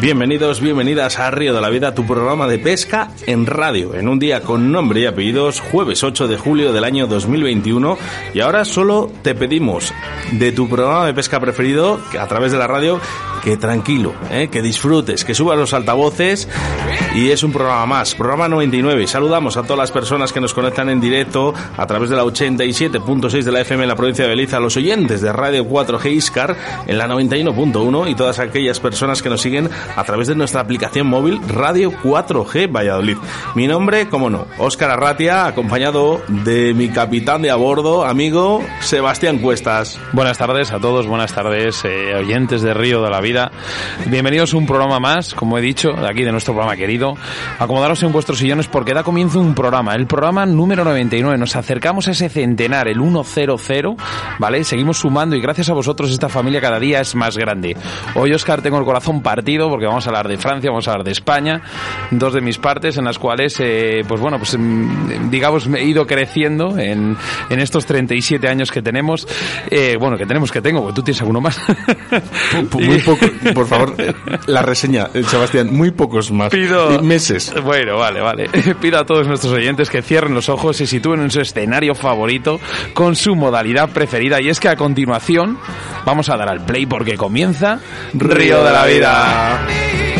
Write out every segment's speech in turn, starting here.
Bienvenidos, bienvenidas a Río de la Vida, tu programa de pesca en radio, en un día con nombre y apellidos, jueves 8 de julio del año 2021. Y ahora solo te pedimos de tu programa de pesca preferido, a través de la radio, que tranquilo, ¿eh? que disfrutes, que subas los altavoces y es un programa más, programa 99. Saludamos a todas las personas que nos conectan en directo a través de la 87.6 de la FM en la provincia de Beliza, a los oyentes de Radio 4G Iscar en la 91.1 y todas aquellas personas que nos siguen a través de nuestra aplicación móvil Radio 4G Valladolid. Mi nombre, como no, Óscar Arratia, acompañado de mi capitán de a bordo, amigo Sebastián Cuestas. Buenas tardes a todos, buenas tardes, eh, oyentes de Río de la Vida Bienvenidos a un programa más, como he dicho, de aquí de nuestro programa querido. Acomodaros en vuestros sillones porque da comienzo un programa, el programa número 99. Nos acercamos a ese centenar, el 100, ¿vale? Seguimos sumando y gracias a vosotros esta familia cada día es más grande. Hoy, Oscar, tengo el corazón partido porque vamos a hablar de Francia, vamos a hablar de España, dos de mis partes en las cuales, eh, pues bueno, pues mm, digamos, he ido creciendo en, en estos 37 años que tenemos. Eh, bueno, que tenemos, que tengo, porque tú tienes alguno más. Muy poco por favor, la reseña, eh, Sebastián, muy pocos más. Pido... Meses. Bueno, vale, vale. Pido a todos nuestros oyentes que cierren los ojos y sitúen en su escenario favorito con su modalidad preferida. Y es que a continuación vamos a dar al play porque comienza Río de la Vida.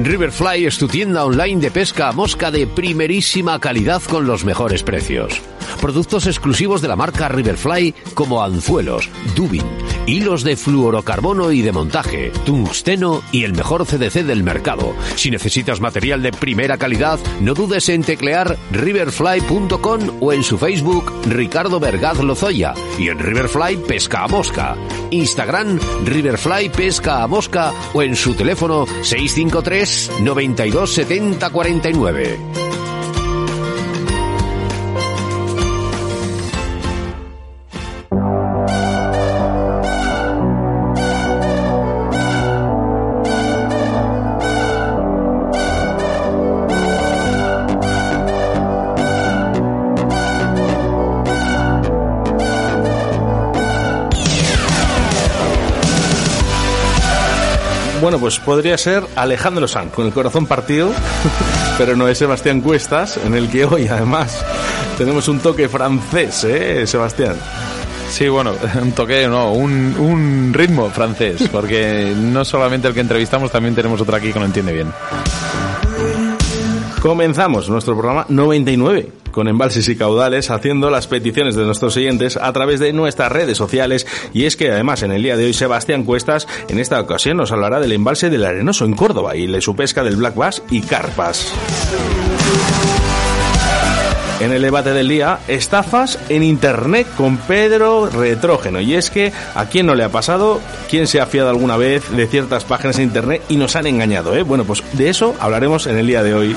Riverfly es tu tienda online de pesca a mosca de primerísima calidad con los mejores precios. Productos exclusivos de la marca Riverfly como anzuelos, dubin, hilos de fluorocarbono y de montaje, tungsteno y el mejor CDC del mercado. Si necesitas material de primera calidad, no dudes en teclear riverfly.com o en su Facebook Ricardo Vergaz Lozoya y en Riverfly Pesca a Mosca. Instagram Riverfly Pesca a Mosca o en su teléfono 653 92 70 49. Pues podría ser Alejandro Sanz, con el corazón partido, pero no es Sebastián Cuestas, en el que hoy además tenemos un toque francés, ¿eh, Sebastián? Sí, bueno, un toque, no, un, un ritmo francés, porque no solamente el que entrevistamos, también tenemos otro aquí que lo entiende bien. Comenzamos nuestro programa 99 con embalses y caudales haciendo las peticiones de nuestros siguientes a través de nuestras redes sociales y es que además en el día de hoy Sebastián Cuestas en esta ocasión nos hablará del embalse del Arenoso en Córdoba y de su pesca del Black Bass y carpas. En el debate del día, estafas en Internet con Pedro Retrógeno. Y es que, ¿a quién no le ha pasado? ¿Quién se ha fiado alguna vez de ciertas páginas de Internet y nos han engañado? Eh? Bueno, pues de eso hablaremos en el día de hoy.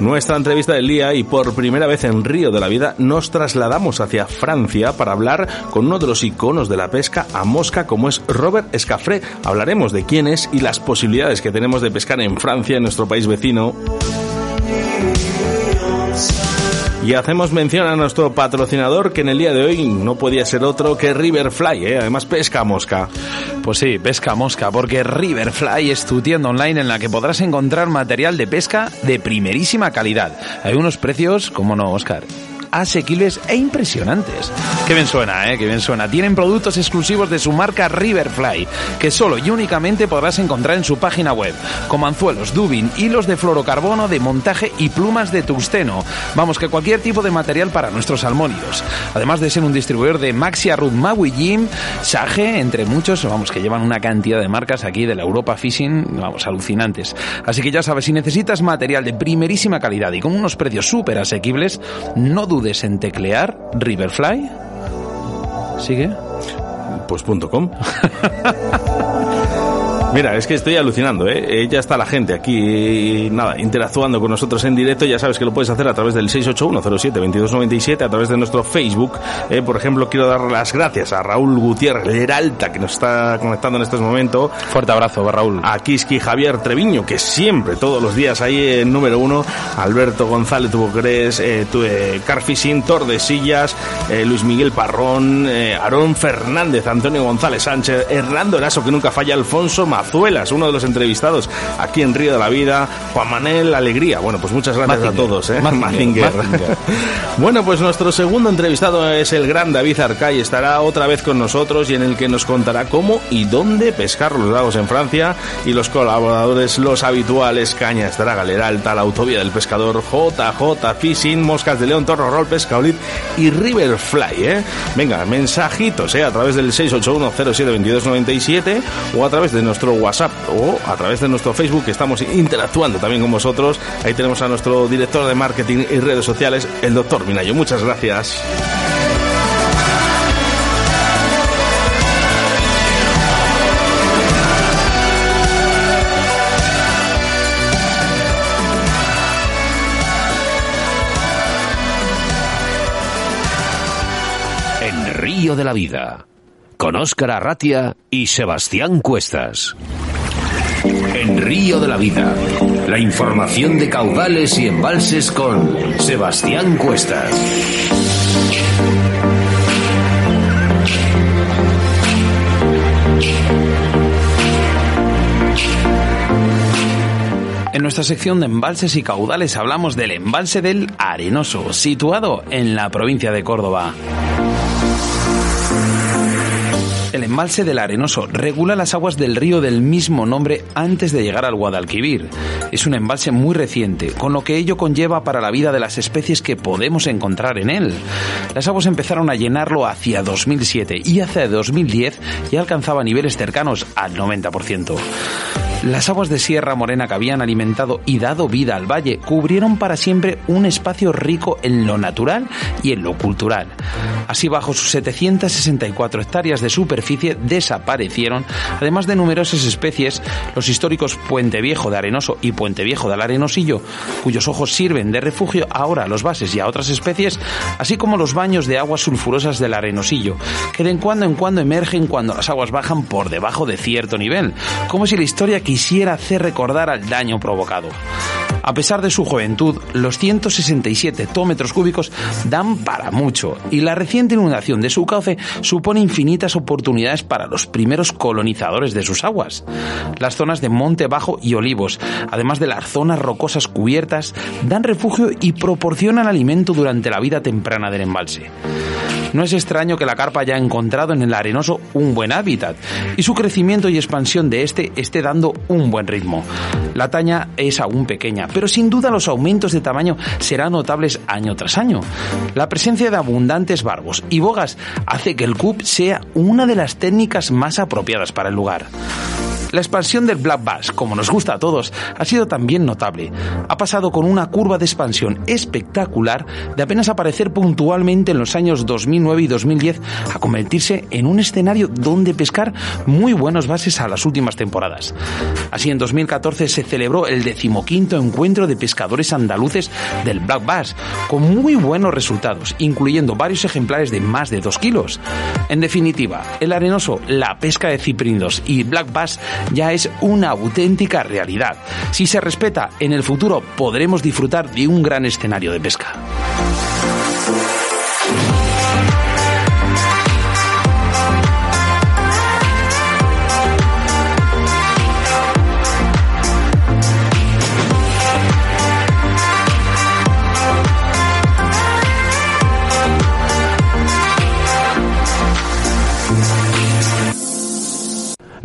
Nuestra entrevista del día y por primera vez en Río de la Vida nos trasladamos hacia Francia para hablar con uno de los iconos de la pesca a mosca como es Robert Escafré. Hablaremos de quién es y las posibilidades que tenemos de pescar en Francia, en nuestro país vecino. Y hacemos mención a nuestro patrocinador que en el día de hoy no podía ser otro que Riverfly, ¿eh? además pesca mosca. Pues sí, pesca mosca, porque Riverfly es tu tienda online en la que podrás encontrar material de pesca de primerísima calidad. Hay unos precios, como no, Oscar asequibles e impresionantes. Qué bien suena, ¿eh? Qué bien suena. Tienen productos exclusivos de su marca Riverfly, que solo y únicamente podrás encontrar en su página web, como anzuelos, dubin, hilos de fluorocarbono, de montaje y plumas de tungsteno. Vamos, que cualquier tipo de material para nuestros salmónidos. Además de ser un distribuidor de Maxia Rud Maui Jim, Sage, entre muchos, vamos, que llevan una cantidad de marcas aquí de la Europa Fishing, vamos, alucinantes. Así que ya sabes, si necesitas material de primerísima calidad y con unos precios súper asequibles, no dudes en teclear Riverfly. ¿Sigue? Pues punto com. Mira, es que estoy alucinando, ¿eh? Ya está la gente aquí, nada, interactuando con nosotros en directo. Ya sabes que lo puedes hacer a través del 681072297, a través de nuestro Facebook. ¿eh? Por ejemplo, quiero dar las gracias a Raúl Gutiérrez Leralta, que nos está conectando en este momento. Fuerte abrazo, Raúl. A Kiski Javier Treviño, que siempre, todos los días ahí en número uno. Alberto González Tuboqueres, eh, tu, eh, Carfishing, Tordesillas, eh, Luis Miguel Parrón, eh, Aarón Fernández, Antonio González Sánchez, Hernando Eraso, que nunca falla, Alfonso Mazuelas, uno de los entrevistados aquí en Río de la Vida, Juan Manuel Alegría. Bueno, pues muchas gracias Mazinger. a todos. ¿eh? Mazinger. Mazinger. bueno, pues nuestro segundo entrevistado es el gran David Arcay. Estará otra vez con nosotros y en el que nos contará cómo y dónde pescar los lagos en Francia y los colaboradores, los habituales, Cañas, Draga, Leralta, la Autovía del Pescador, JJ Fishing, Moscas de León, Torro Roll, Pescaolit y Riverfly. ¿eh? Venga, mensajitos ¿eh? a través del 681072297 o a través de nuestro WhatsApp o a través de nuestro Facebook que estamos interactuando también con vosotros. Ahí tenemos a nuestro director de marketing y redes sociales, el doctor Minayo. Muchas gracias. Río de la Vida, con Óscar Arratia y Sebastián Cuestas. En Río de la Vida, la información de caudales y embalses con Sebastián Cuestas. En nuestra sección de embalses y caudales hablamos del embalse del Arenoso, situado en la provincia de Córdoba. El embalse del Arenoso regula las aguas del río del mismo nombre antes de llegar al Guadalquivir. Es un embalse muy reciente, con lo que ello conlleva para la vida de las especies que podemos encontrar en él. Las aguas empezaron a llenarlo hacia 2007 y hacia 2010 ya alcanzaba niveles cercanos al 90%. Las aguas de Sierra Morena que habían alimentado y dado vida al valle cubrieron para siempre un espacio rico en lo natural y en lo cultural. Así, bajo sus 764 hectáreas de superficie desaparecieron, además de numerosas especies, los históricos Puente Viejo de Arenoso y Puente Viejo del Arenosillo, cuyos ojos sirven de refugio ahora a los bases y a otras especies, así como los baños de aguas sulfurosas del Arenosillo, que de cuando en cuando emergen cuando las aguas bajan por debajo de cierto nivel, como si la historia quisiera hacer recordar al daño provocado. A pesar de su juventud, los 167 hectómetros cúbicos dan para mucho y la reciente inundación de su cauce supone infinitas oportunidades para los primeros colonizadores de sus aguas. Las zonas de monte bajo y olivos, además de las zonas rocosas cubiertas, dan refugio y proporcionan alimento durante la vida temprana del embalse. No es extraño que la carpa haya encontrado en el arenoso un buen hábitat y su crecimiento y expansión de este esté dando un buen ritmo. La taña es aún pequeña, pero sin duda los aumentos de tamaño serán notables año tras año. La presencia de abundantes barbos y bogas hace que el CUP sea una de las técnicas más apropiadas para el lugar. La expansión del Black Bass, como nos gusta a todos, ha sido también notable. Ha pasado con una curva de expansión espectacular de apenas aparecer puntualmente en los años 2009 y 2010 a convertirse en un escenario donde pescar muy buenos bases a las últimas temporadas. Así en 2014 se celebró el decimoquinto encuentro de pescadores andaluces del Black Bass, con muy buenos resultados, incluyendo varios ejemplares de más de 2 kilos. En definitiva, el arenoso, la pesca de ciprindos y Black Bass ya es una auténtica realidad. Si se respeta, en el futuro podremos disfrutar de un gran escenario de pesca.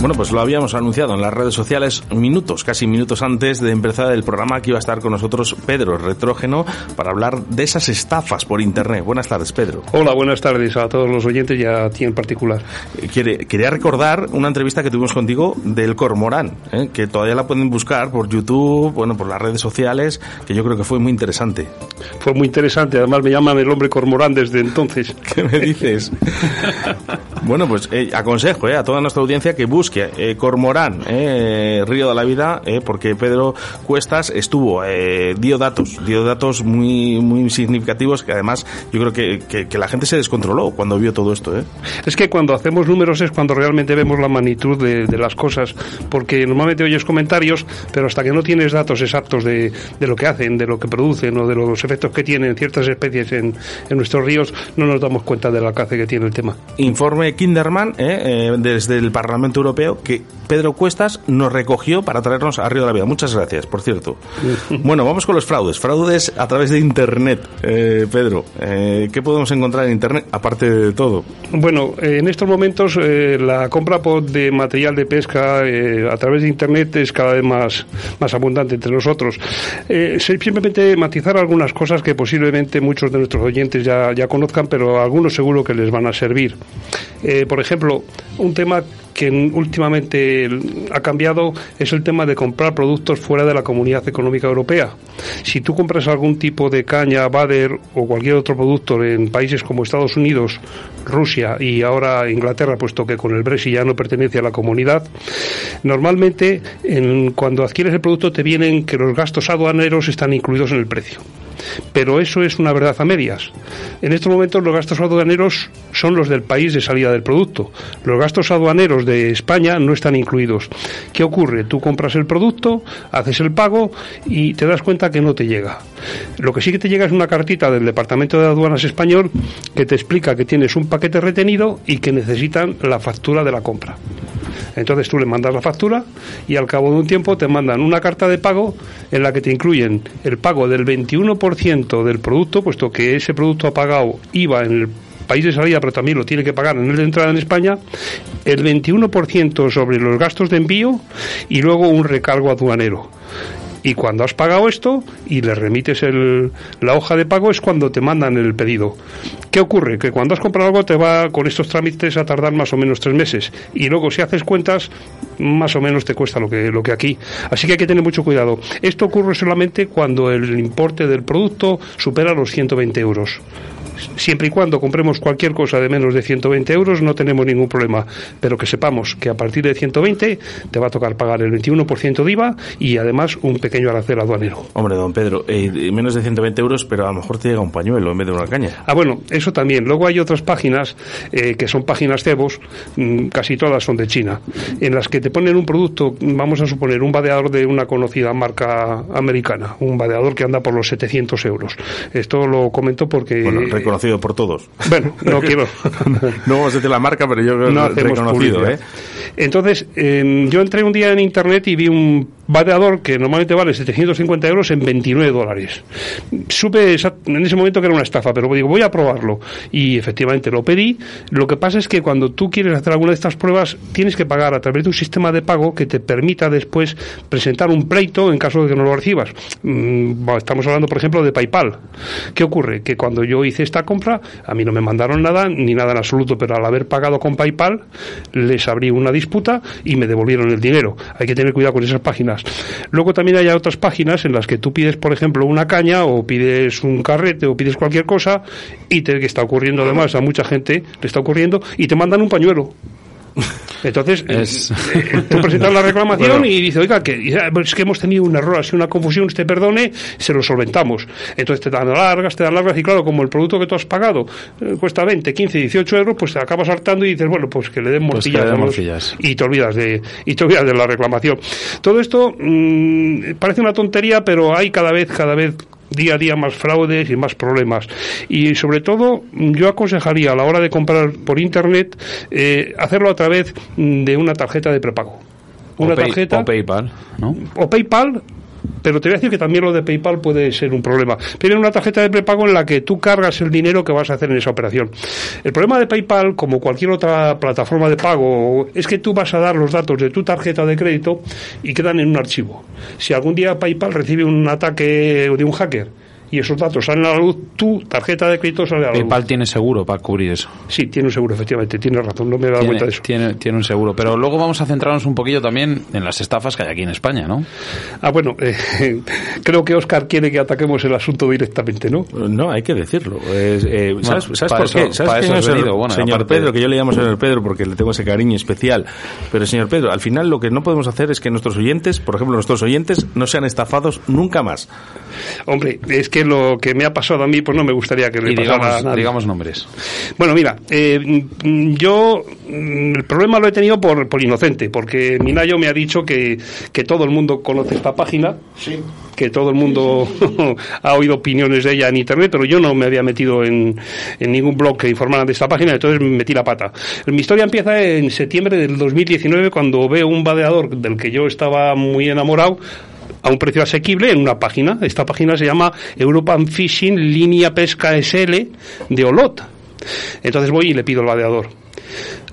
Bueno, pues lo habíamos anunciado en las redes sociales minutos, casi minutos antes de empezar el programa que iba a estar con nosotros Pedro Retrógeno para hablar de esas estafas por Internet. Buenas tardes, Pedro. Hola, buenas tardes a todos los oyentes y a ti en particular. Eh, quiere, quería recordar una entrevista que tuvimos contigo del Cormorán, ¿eh? que todavía la pueden buscar por YouTube, bueno, por las redes sociales, que yo creo que fue muy interesante. Fue muy interesante, además me llaman el hombre Cormorán desde entonces. ¿Qué me dices? bueno, pues eh, aconsejo a toda nuestra audiencia que busque eh, Cormorán, eh, Río de la Vida, eh, porque Pedro Cuestas estuvo, dio datos, dio datos muy, muy significativos que además yo creo que, que, la gente se descontroló cuando vio todo esto. Es que cuando hacemos números es cuando realmente vemos la magnitud de, de, las cosas, porque normalmente oyes comentarios, pero hasta que no tienes datos exactos de, de, lo que hacen, de lo que producen o de los efectos que tienen ciertas especies en, en nuestros ríos, no nos damos cuenta del alcance que tiene el tema. Informe Kinderman desde el Parlamento Europeo que Pedro Cuestas nos recogió para traernos a Río de la Vida. Muchas gracias, por cierto. bueno, vamos con los fraudes. Fraudes a través de Internet. Eh, Pedro, eh, ¿qué podemos encontrar en Internet aparte de todo? Bueno, en estos momentos eh, la compra de material de pesca a través de Internet es cada vez más, más abundante entre nosotros. simplemente matizar algunas cosas que posiblemente muchos de nuestros oyentes ya, ya conozcan, pero algunos seguro que les van a servir. por ejemplo, un tema que últimamente ha cambiado es el tema de comprar productos fuera de la Comunidad Económica Europea. Si tú compras algún tipo de caña, bader o cualquier otro producto en países como Estados Unidos, Rusia y ahora Inglaterra, puesto que con el Brexit ya no pertenece a la comunidad, normalmente cuando adquieres el producto te vienen que los gastos aduaneros están incluidos en el precio. Pero eso es una verdad a medias. En estos momentos los gastos aduaneros son los del país de salida del producto. Los gastos aduaneros de España no están incluidos. ¿Qué ocurre? Tú compras el producto, haces el pago y te das cuenta que no te llega. Lo que sí que te llega es una cartita del Departamento de Aduanas español que te explica que tienes un paquete retenido y que necesitan la factura de la compra. Entonces tú le mandas la factura y al cabo de un tiempo te mandan una carta de pago en la que te incluyen el pago del 21% del producto, puesto que ese producto ha pagado IVA en el país de salida, pero también lo tiene que pagar en el de entrada en España, el 21% sobre los gastos de envío y luego un recargo aduanero. Y cuando has pagado esto y le remites el, la hoja de pago es cuando te mandan el pedido. ¿Qué ocurre? Que cuando has comprado algo te va con estos trámites a tardar más o menos tres meses. Y luego si haces cuentas, más o menos te cuesta lo que, lo que aquí. Así que hay que tener mucho cuidado. Esto ocurre solamente cuando el importe del producto supera los 120 euros siempre y cuando compremos cualquier cosa de menos de 120 euros no tenemos ningún problema, pero que sepamos que a partir de 120 te va a tocar pagar el 21% de IVA y además un pequeño arancel aduanero. Hombre, don Pedro, eh, menos de 120 euros, pero a lo mejor te llega un pañuelo en vez de una caña. Ah, bueno, eso también. Luego hay otras páginas eh, que son páginas cebos, mm, casi todas son de China, en las que te ponen un producto, vamos a suponer, un vadeador de una conocida marca americana, un vadeador que anda por los 700 euros. Esto lo comento porque conocido por todos. Bueno, no quiero. no vamos a decir la marca, pero yo creo no que reconocido, ¿eh? Entonces, eh, yo entré un día en internet y vi un vadeador que normalmente vale 750 euros en 29 dólares. Supe en ese momento que era una estafa, pero digo, voy a probarlo. Y efectivamente lo pedí. Lo que pasa es que cuando tú quieres hacer alguna de estas pruebas, tienes que pagar a través de un sistema de pago que te permita después presentar un pleito en caso de que no lo recibas. Mm, estamos hablando, por ejemplo, de PayPal. ¿Qué ocurre? Que cuando yo hice esta compra, a mí no me mandaron nada, ni nada en absoluto, pero al haber pagado con PayPal, les abrí una disputa y me devolvieron el dinero. Hay que tener cuidado con esas páginas Luego también hay otras páginas en las que tú pides, por ejemplo, una caña o pides un carrete o pides cualquier cosa y te, que está ocurriendo además a mucha gente, le está ocurriendo y te mandan un pañuelo. Entonces, eh, tú presentas la reclamación y dices, oiga, que es que hemos tenido un error, sido una confusión, usted perdone, se lo solventamos. Entonces te dan largas, te dan largas y claro, como el producto que tú has pagado eh, cuesta 20, 15, 18 euros, pues te acabas hartando y dices, bueno, pues que le den pues morcillas. y te olvidas de y te olvidas de la reclamación. Todo esto mm, parece una tontería, pero hay cada vez, cada vez día a día más fraudes y más problemas. Y sobre todo, yo aconsejaría a la hora de comprar por internet eh, hacerlo a través de una tarjeta de prepago. Una o, pay- tarjeta o PayPal, ¿no? o PayPal. Pero te voy a decir que también lo de PayPal puede ser un problema. Tiene una tarjeta de prepago en la que tú cargas el dinero que vas a hacer en esa operación. El problema de PayPal, como cualquier otra plataforma de pago, es que tú vas a dar los datos de tu tarjeta de crédito y quedan en un archivo. Si algún día PayPal recibe un ataque de un hacker y esos datos salen a la luz, tu tarjeta de crédito sale a la luz. PayPal tiene seguro para cubrir eso. Sí, tiene un seguro, efectivamente. Tienes razón, no me he dado Tiene, cuenta de eso. tiene, tiene un seguro. Pero luego vamos a centrarnos un poquillo también en las estafas que hay aquí en España, ¿no? Ah, bueno, eh, creo que Oscar quiere que ataquemos el asunto directamente, ¿no? No, hay que decirlo. Es, eh, ¿Sabes, Bueno, ¿sabes por eso- qué? ¿Sabes para quién eso es has el venido? Bueno, señor aparte- Pedro, que yo le llamo señor Pedro porque le tengo ese cariño especial. Pero señor Pedro, al final lo que no podemos hacer es que nuestros oyentes, por ejemplo, nuestros oyentes, no sean estafados nunca más. Hombre, es que lo que me ha pasado a mí, pues no me gustaría que le Y pasara a digamos, nadie. digamos nombres. Bueno, mira, eh, yo mm, el problema lo he tenido por, por inocente, porque Minayo me ha dicho que, que todo el mundo conoce esta página, que todo el mundo ha oído opiniones de ella en Internet, pero yo no me había metido en, en ningún blog que informara de esta página, entonces me metí la pata. Mi historia empieza en septiembre del 2019, cuando veo un vadeador del que yo estaba muy enamorado, a un precio asequible en una página. Esta página se llama European Fishing Línea Pesca SL de Olot. Entonces voy y le pido el vadeador.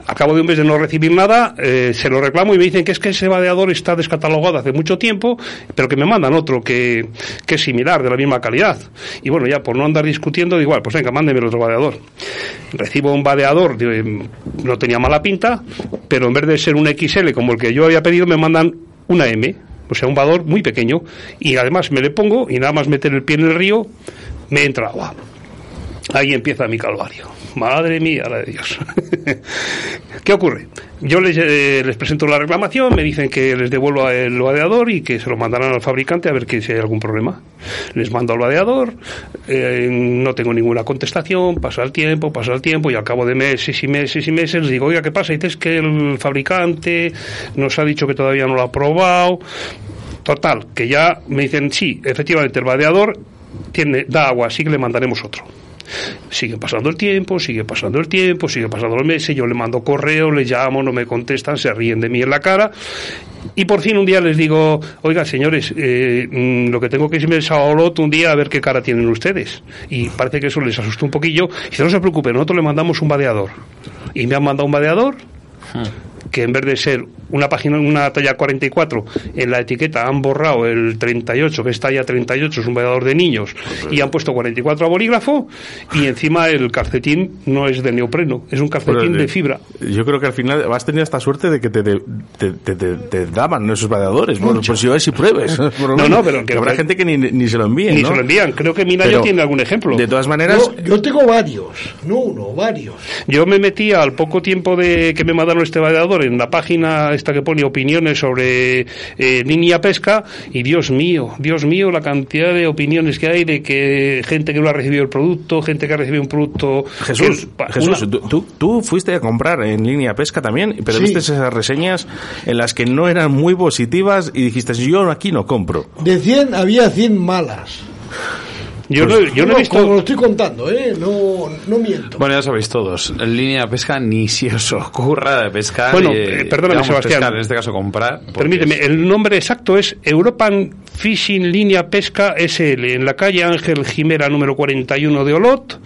A cabo de un mes de no recibir nada, eh, se lo reclamo y me dicen que es que ese vadeador está descatalogado hace mucho tiempo, pero que me mandan otro que, que es similar, de la misma calidad. Y bueno, ya por no andar discutiendo, igual, pues venga, mándeme el otro vadeador. Recibo un vadeador, de- no tenía mala pinta, pero en vez de ser un XL como el que yo había pedido, me mandan una M, o sea, un vadeador muy pequeño. Y además me le pongo y nada más meter el pie en el río, me entra agua. Ahí empieza mi calvario. Madre mía, la de Dios. ¿Qué ocurre? Yo les, eh, les presento la reclamación, me dicen que les devuelvo el vadeador y que se lo mandarán al fabricante a ver que si hay algún problema. Les mando al vadeador, eh, no tengo ninguna contestación, pasa el tiempo, pasa el tiempo y al cabo de meses y meses y meses les digo, oiga, ¿qué pasa? Y que el fabricante nos ha dicho que todavía no lo ha probado. Total, que ya me dicen, sí, efectivamente el vadeador tiene, da agua, así que le mandaremos otro. Sigue pasando el tiempo, sigue pasando el tiempo, sigue pasando los meses, yo le mando correo, le llamo, no me contestan, se ríen de mí en la cara. Y por fin un día les digo, oiga señores, eh, mm, lo que tengo que irme es a Olot un día a ver qué cara tienen ustedes. Y parece que eso les asustó un poquillo. Y dice, no se preocupen, nosotros le mandamos un vadeador. Y me han mandado un vadeador que en vez de ser una página, una talla 44, en la etiqueta han borrado el 38, que es talla 38, es un vadeador de niños, y han puesto 44 a bolígrafo, y encima el calcetín no es de neopreno, es un calcetín Bueno, de eh, fibra. Yo creo que al final has tenido esta suerte de que te, te, te, te- daban esos vadeadores. Bueno, pues si ves y pruebes. por No, no, pero que- habrá gente que ni, ni se lo envíe. Ni ¿no? se lo envían, creo que Minayo Pero, tiene algún ejemplo. De todas maneras, Yo, yo tengo varios, no uno, varios. Yo me metí al poco tiempo de que me mandaron este en la página esta que pone opiniones sobre eh, línea pesca y Dios mío, Dios mío, la cantidad de opiniones que hay de que gente que no ha recibido el producto, gente que ha recibido un producto... Jesús, que- Jesús, una- tú, tú- tú fuiste a comprar en línea pesca también, pero Sí. viste esas reseñas en las que no eran muy positivas y dijiste, yo aquí no compro. De 100 había 100 malas. Yo, no, yo no he visto... Como lo estoy contando, ¿eh? No, no miento. Bueno, ya sabéis todos, en línea de pesca ni si os ocurra de pescar. Bueno, y, eh, perdóname, Sebastián. pescar, en este caso comprar. Permíteme, es- el nombre exacto es European Fishing Línea Pesca SL, en la calle Ángel Jimera número 41 de Olot.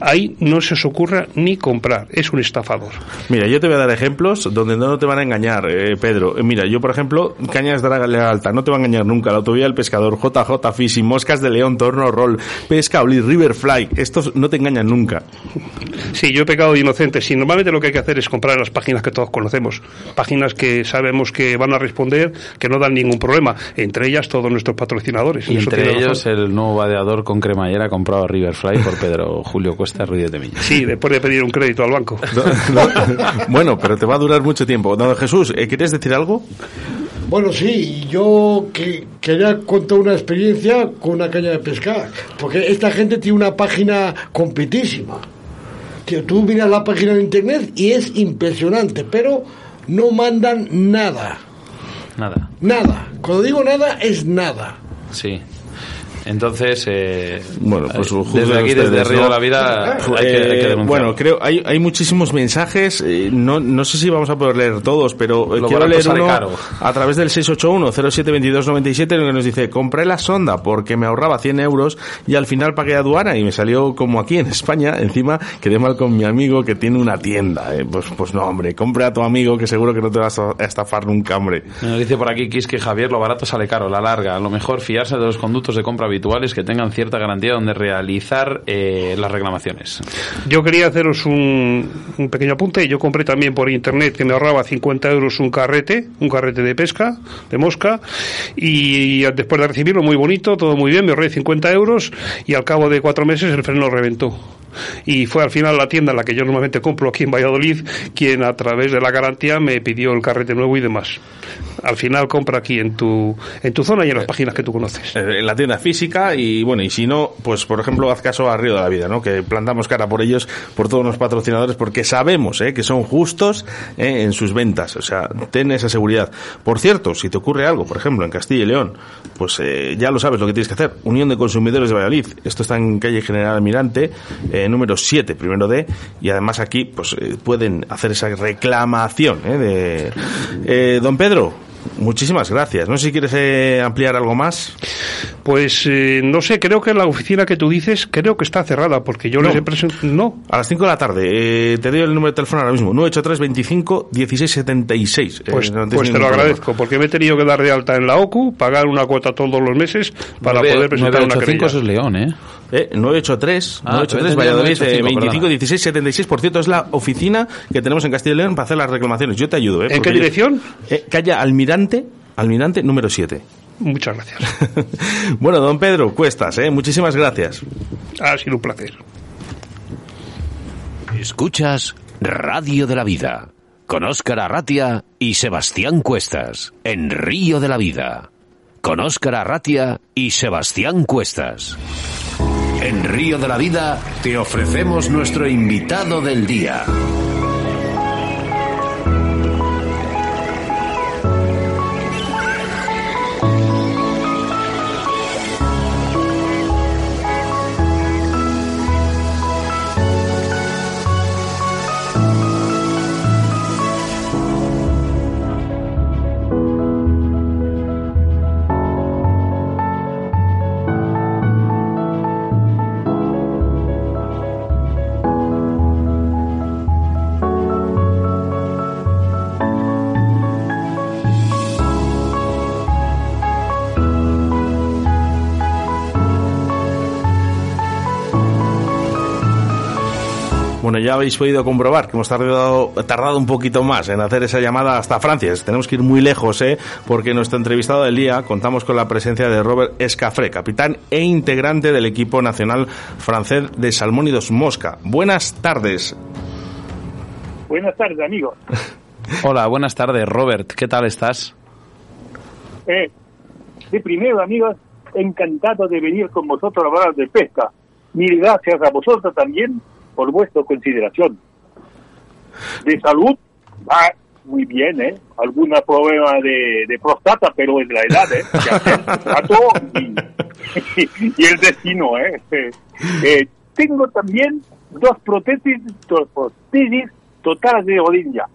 Ahí no se os ocurra ni comprar, es un estafador. Mira, yo te voy a dar ejemplos donde no te van a engañar, eh, Pedro. Eh, Mira, yo por ejemplo, Cañas de la Alta, no te va a engañar nunca. La autovía del pescador, JJ Fishing, Moscas de León, Torno Roll, Pesca Oli, Riverfly, estos no te engañan nunca. Sí, yo he pecado de inocente. Sí, normalmente lo que hay que hacer es comprar las páginas que todos conocemos. Páginas que sabemos que van a responder, que no dan ningún problema. Entre ellas todos nuestros patrocinadores. Y En eso entre ellos razón. el nuevo vadeador con cremallera comprado a Riverfly por Pedro Julio Cuesta Ruiz de Miña. Sí, después de pedir un crédito al banco. No, no. bueno, pero te va a durar mucho tiempo. Don Jesús, ¿eh, ¿quieres decir algo? Bueno, sí, yo que, quería contar una experiencia con una caña de pescar. Porque esta gente tiene una página completísima. Tío, tú miras la página de internet y es impresionante, pero no mandan nada. Nada, Nada. Cuando digo nada, es nada. sí. Entonces, eh, Bueno, pues desde aquí, ustedes, desde Río ¿no? de la Vida, hay que, hay que Eh, bueno, creo hay, hay muchísimos mensajes. eh, no, no sé si vamos a poder leer todos, pero eh, Lo quiero leer uno caro. a través del 681-072297 en el que nos dice: Compré la sonda porque me ahorraba 100 euros y al final pagué aduana y me salió como aquí en España. Encima quedé mal con mi amigo que tiene una tienda. eh. Pues, pues no, hombre, compre a tu amigo que seguro que no te vas a estafar nunca, hombre. Nos dice por aquí Kiske Javier, lo barato sale caro, la larga. Lo mejor fiarse de los conductos de compra habituales que tengan cierta garantía donde realizar eh, las reclamaciones. Yo quería haceros un, un pequeño apunte. Yo compré también por internet que me ahorraba 50 euros un carrete, un carrete de pesca, de mosca, y después de recibirlo, muy bonito, todo muy bien, me ahorré 50 euros y al cabo de cuatro meses el freno reventó. Y fue al final la tienda en la que yo normalmente compro aquí en Valladolid quien a través de la garantía me pidió el carrete nuevo y demás. Al final compra aquí en tu, en tu zona y en las páginas que tú conoces. Eh, en la tienda física y bueno y si no pues por ejemplo haz caso a Río de la Vida no que plantamos cara por ellos por todos los patrocinadores porque sabemos eh, que son justos eh, en sus ventas. O sea ten esa seguridad. Por cierto si te ocurre algo por ejemplo en Castilla y León pues eh, ya lo sabes lo que tienes que hacer. Unión de Consumidores de Valladolid. Esto está en calle General Almirante eh, número 7 primero D y además aquí pues pueden hacer esa reclamación de don Pedro Muchísimas gracias. No sé si quieres eh, ampliar algo más. Pues eh, no sé, creo que la oficina que tú dices, creo que está cerrada, porque yo No. les he presentado... No, A las 5 de la tarde. eh, te doy el número de teléfono ahora mismo. 983 25 16 76. Eh, pues, no pues te lo problema. agradezco, porque me he tenido que dar de alta en la OCU, pagar una cuota todos los meses para poder presentar una 985 querella. eso es León, ¿eh? Eh, 983, Ah, 983 te Valladolid, entendía eh, 985, 25 16 76. Por cierto, es la oficina que tenemos en Castilla y León para hacer las reclamaciones. Yo te ayudo. ¿eh? ¿En qué dirección? Eh, calle Almirante, Almirante número 7. Muchas gracias. bueno, don Pedro Cuestas, eh, muchísimas gracias. Ha sido un placer. Escuchas Radio de la Vida con Óscar Arratia y Sebastián Cuestas en Río de la Vida. Con Óscar Arratia y Sebastián Cuestas. En Río de la Vida te ofrecemos nuestro invitado del día. Ya habéis podido comprobar que hemos tardado, tardado un poquito más en hacer esa llamada hasta Francia. Tenemos que ir muy lejos, ¿eh? Porque en nuestro entrevistado del día contamos con la presencia de Robert Escafré, capitán e integrante del equipo nacional francés de Salmónidos Mosca. Buenas tardes. Buenas tardes, amigos. Hola, buenas tardes, Robert. ¿Qué tal estás? Eh, de primero, amigos, encantado de venir con vosotros a hablar de pesca. Mil gracias a vosotros también por vuestra consideración. De salud, va muy bien, ¿eh? Alguna problema de, de próstata, pero es la edad, ¿eh? Trato y, y el destino, ¿eh? Eh, Tengo también dos prótesis, dos prótesis totales de rodilla.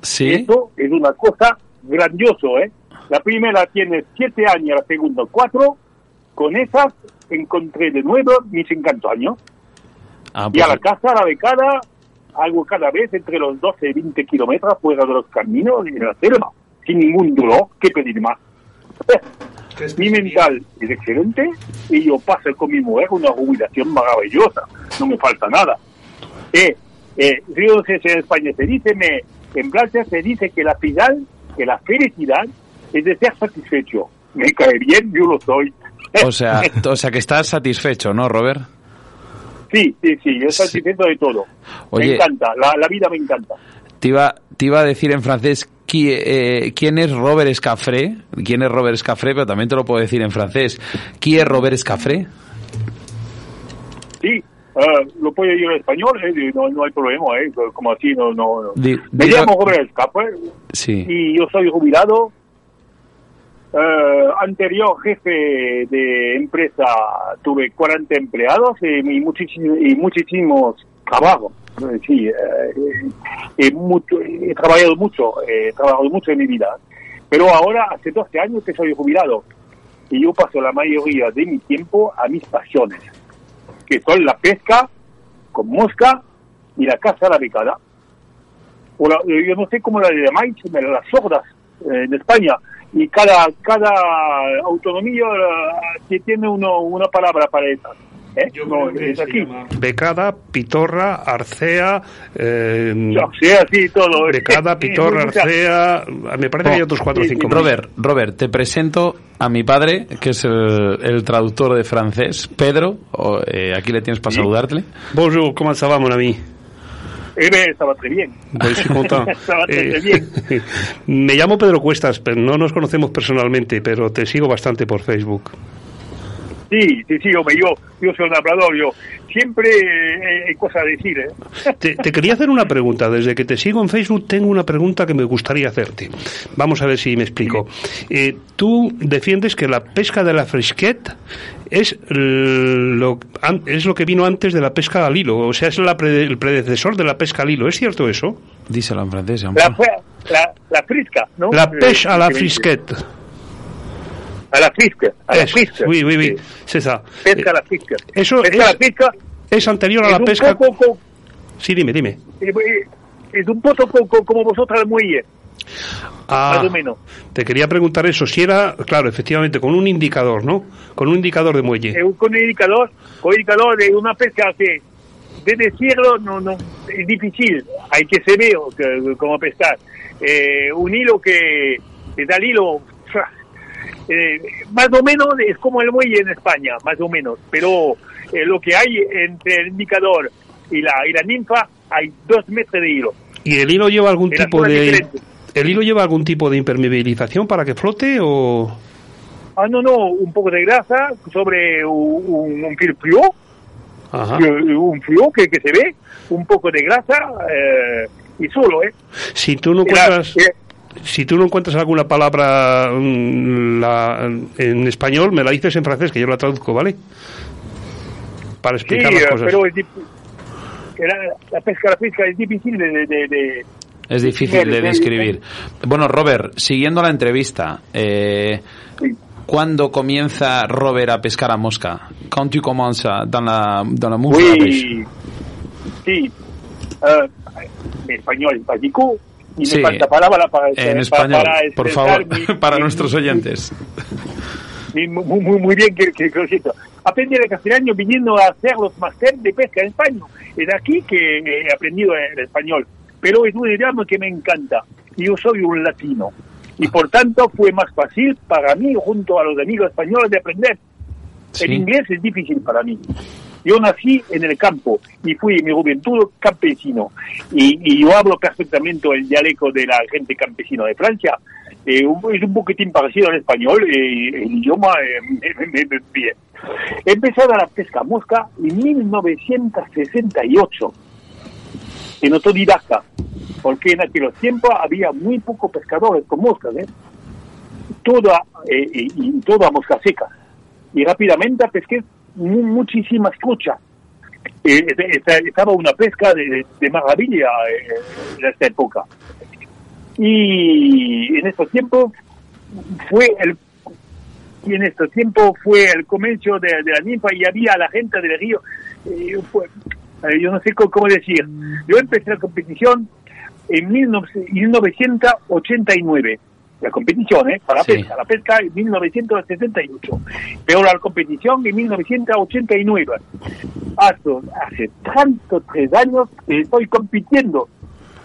Sí. Eso es una cosa grandioso, ¿eh? La primera tiene siete años, la segunda cuatro. Con esas encontré de nuevo mis encantos años. Ah, Y a la pues, casa, a la becada, hago cada vez entre los 12 y 20 kilómetros fuera de los caminos y de la selva, sin ningún dolor. ¿Qué pedir más? Mi mental es excelente y yo paso con mi mujer una jubilación maravillosa. No me falta nada. Eh, eh, en España se dice, me, en Francia se dice que la final, que la felicidad es de ser satisfecho. Me cae bien, yo lo soy. o, sea, o sea, que estás satisfecho, ¿no, Robert? Sí, sí, sí, yo estoy Sí. satisfecho de todo. Oye. Me encanta, la, la vida me encanta. Te iba, te iba a decir en francés qui- eh, quién es Robert Escafré. ¿Quién es Robert Escafré? Pero también te lo puedo decir en francés. ¿Quién es Robert Escafré? Sí, eh, lo puedo decir en español, eh, no, no hay problema, eh, como así, no, no. no. Di- Me llamo Robert Escape Sí. y yo soy jubilado eh, anterior jefe de empresa tuve 40 empleados y, y, muchísimos, y muchísimos trabajos. Eh, Sí, eh, eh, mucho, he trabajado mucho, he trabajado mucho en mi vida. Pero ahora hace 12 años que soy jubilado y yo paso la mayoría de mi tiempo a mis pasiones, que son la pesca con mosca y la caza a la becada. O la- yo no sé cómo la llamáis, las sordas eh, en España. Y cada cada autonomía eh, que tiene uno, una palabra para esa. ¿eh? No, es aquí. Becada, pitorra, arcea, eh, sea, así todo. becada, pitorra, arcea, me parece que hay otros cuatro o Sí, cinco sí. Robert, Robert, te presento a mi padre, que es el, el traductor de francés, Pedro. o, eh, aquí le tienes para Sí. saludarte. Bonjour, comment ça va, mon ami? Eh, ben, estaba très bien. Très bien. me llamo Pedro Cuestas, pero no nos conocemos personalmente, pero te sigo bastante por Facebook. Sí, sí, sí, hombre, yo, yo soy un hablador, yo siempre eh, hay cosas a decir, ¿eh? Te, te quería hacer una pregunta. Desde que te sigo en Facebook tengo una pregunta que me gustaría hacerte. Vamos a ver si me explico. Eh, tú defiendes que la pesca de la frisquet es lo, an- es lo que vino antes de la pesca al hilo, o sea, es la pre- el predecesor de la pesca al hilo. ¿Es cierto eso? Díselo en francés. La, la, la frisca, ¿no? La pêche Eh, à la que me dice. frisquet. A la frisca, a la Es- frisca. oui, oui, oui, Sí. c'est ça. Pesca a Eh, la frisca. eso pesca a es- la frisca Es anterior a es la un pesca. poco co- Sí, dime, dime. eh, eh, es un poco co- co- como vosotros al muelle, Ah, más o menos. Te quería preguntar eso, si era, claro, efectivamente, con un indicador, ¿no? Con un indicador de muelle. Eh, con el indicador, con el indicador de una pesca que de decirlo no, no es difícil, hay que saber que- cómo pescar. Eh, un hilo que da el hilo, eh, más o menos es como el muelle en España, más o menos, pero eh, lo que hay entre el indicador y la, y la ninfa hay dos metros de hilo. ¿Y el hilo lleva algún tipo de. El hilo lleva algún tipo de impermeabilización para que flote o Ah, no, no, un poco de grasa sobre un, un, fil frío, Ajá. que- un frío que, que se ve, un poco de grasa eh, y solo, ¿eh? Si tú no Era- encuentras eh, si tú no encuentras alguna palabra mm, la- en español, me la dices en francés que yo la traduzco, ¿vale? Para sí, explicar las eh, cosas. pero es era- la pesca, la pesca es difícil de... de- de- de- Es difícil de describir. Bueno, Robert, siguiendo la entrevista, eh. ¿cuándo comienza Robert a pescar a mosca? ¿Quand tu commences dans la, dans la mouche pêche? Oui, sí. Eh, en español básico y Sí. me falta palabra para... En para- español, para por expresar favor, mi- para mi- nuestros oyentes. mi- muy, muy, muy bien que, que, que lo siento. Aprendí el castellano viniendo a hacer los máster de pesca en España. Es aquí que he aprendido el español. Pero es un idioma que me encanta. Yo soy un latino. Y por tanto fue más fácil para mí, junto a los amigos españoles, de aprender. Sí. El inglés es difícil para mí. Yo nací en el campo y fui en mi juventud campesino. Y, y yo hablo perfectamente el dialecto de la gente campesina de Francia. Eh, es un poquitín parecido al español, eh, el idioma eh, me, me- me- bien. He empezado a la pesca mosca en 1968, en autodidacta, porque en aquellos tiempos había muy pocos pescadores con moscas, ¿eh? Toda, eh, y, toda mosca seca y rápidamente pesqué mu- muchísimas truchas. Eh, esta- estaba una pesca de, de maravilla eh, en esta época. Y en estos tiempos fue el y en estos tiempos fue el comercio de, la ninfa y había la gente del río. eh, fue- eh, yo no sé cómo, cómo decir. Yo empecé la competición en 19- 1989. La competición, ¿eh? Para la Sí. pesca. La pesca en 1968. Pero la competición en 1989. Hace, hace tantos tres años que estoy compitiendo.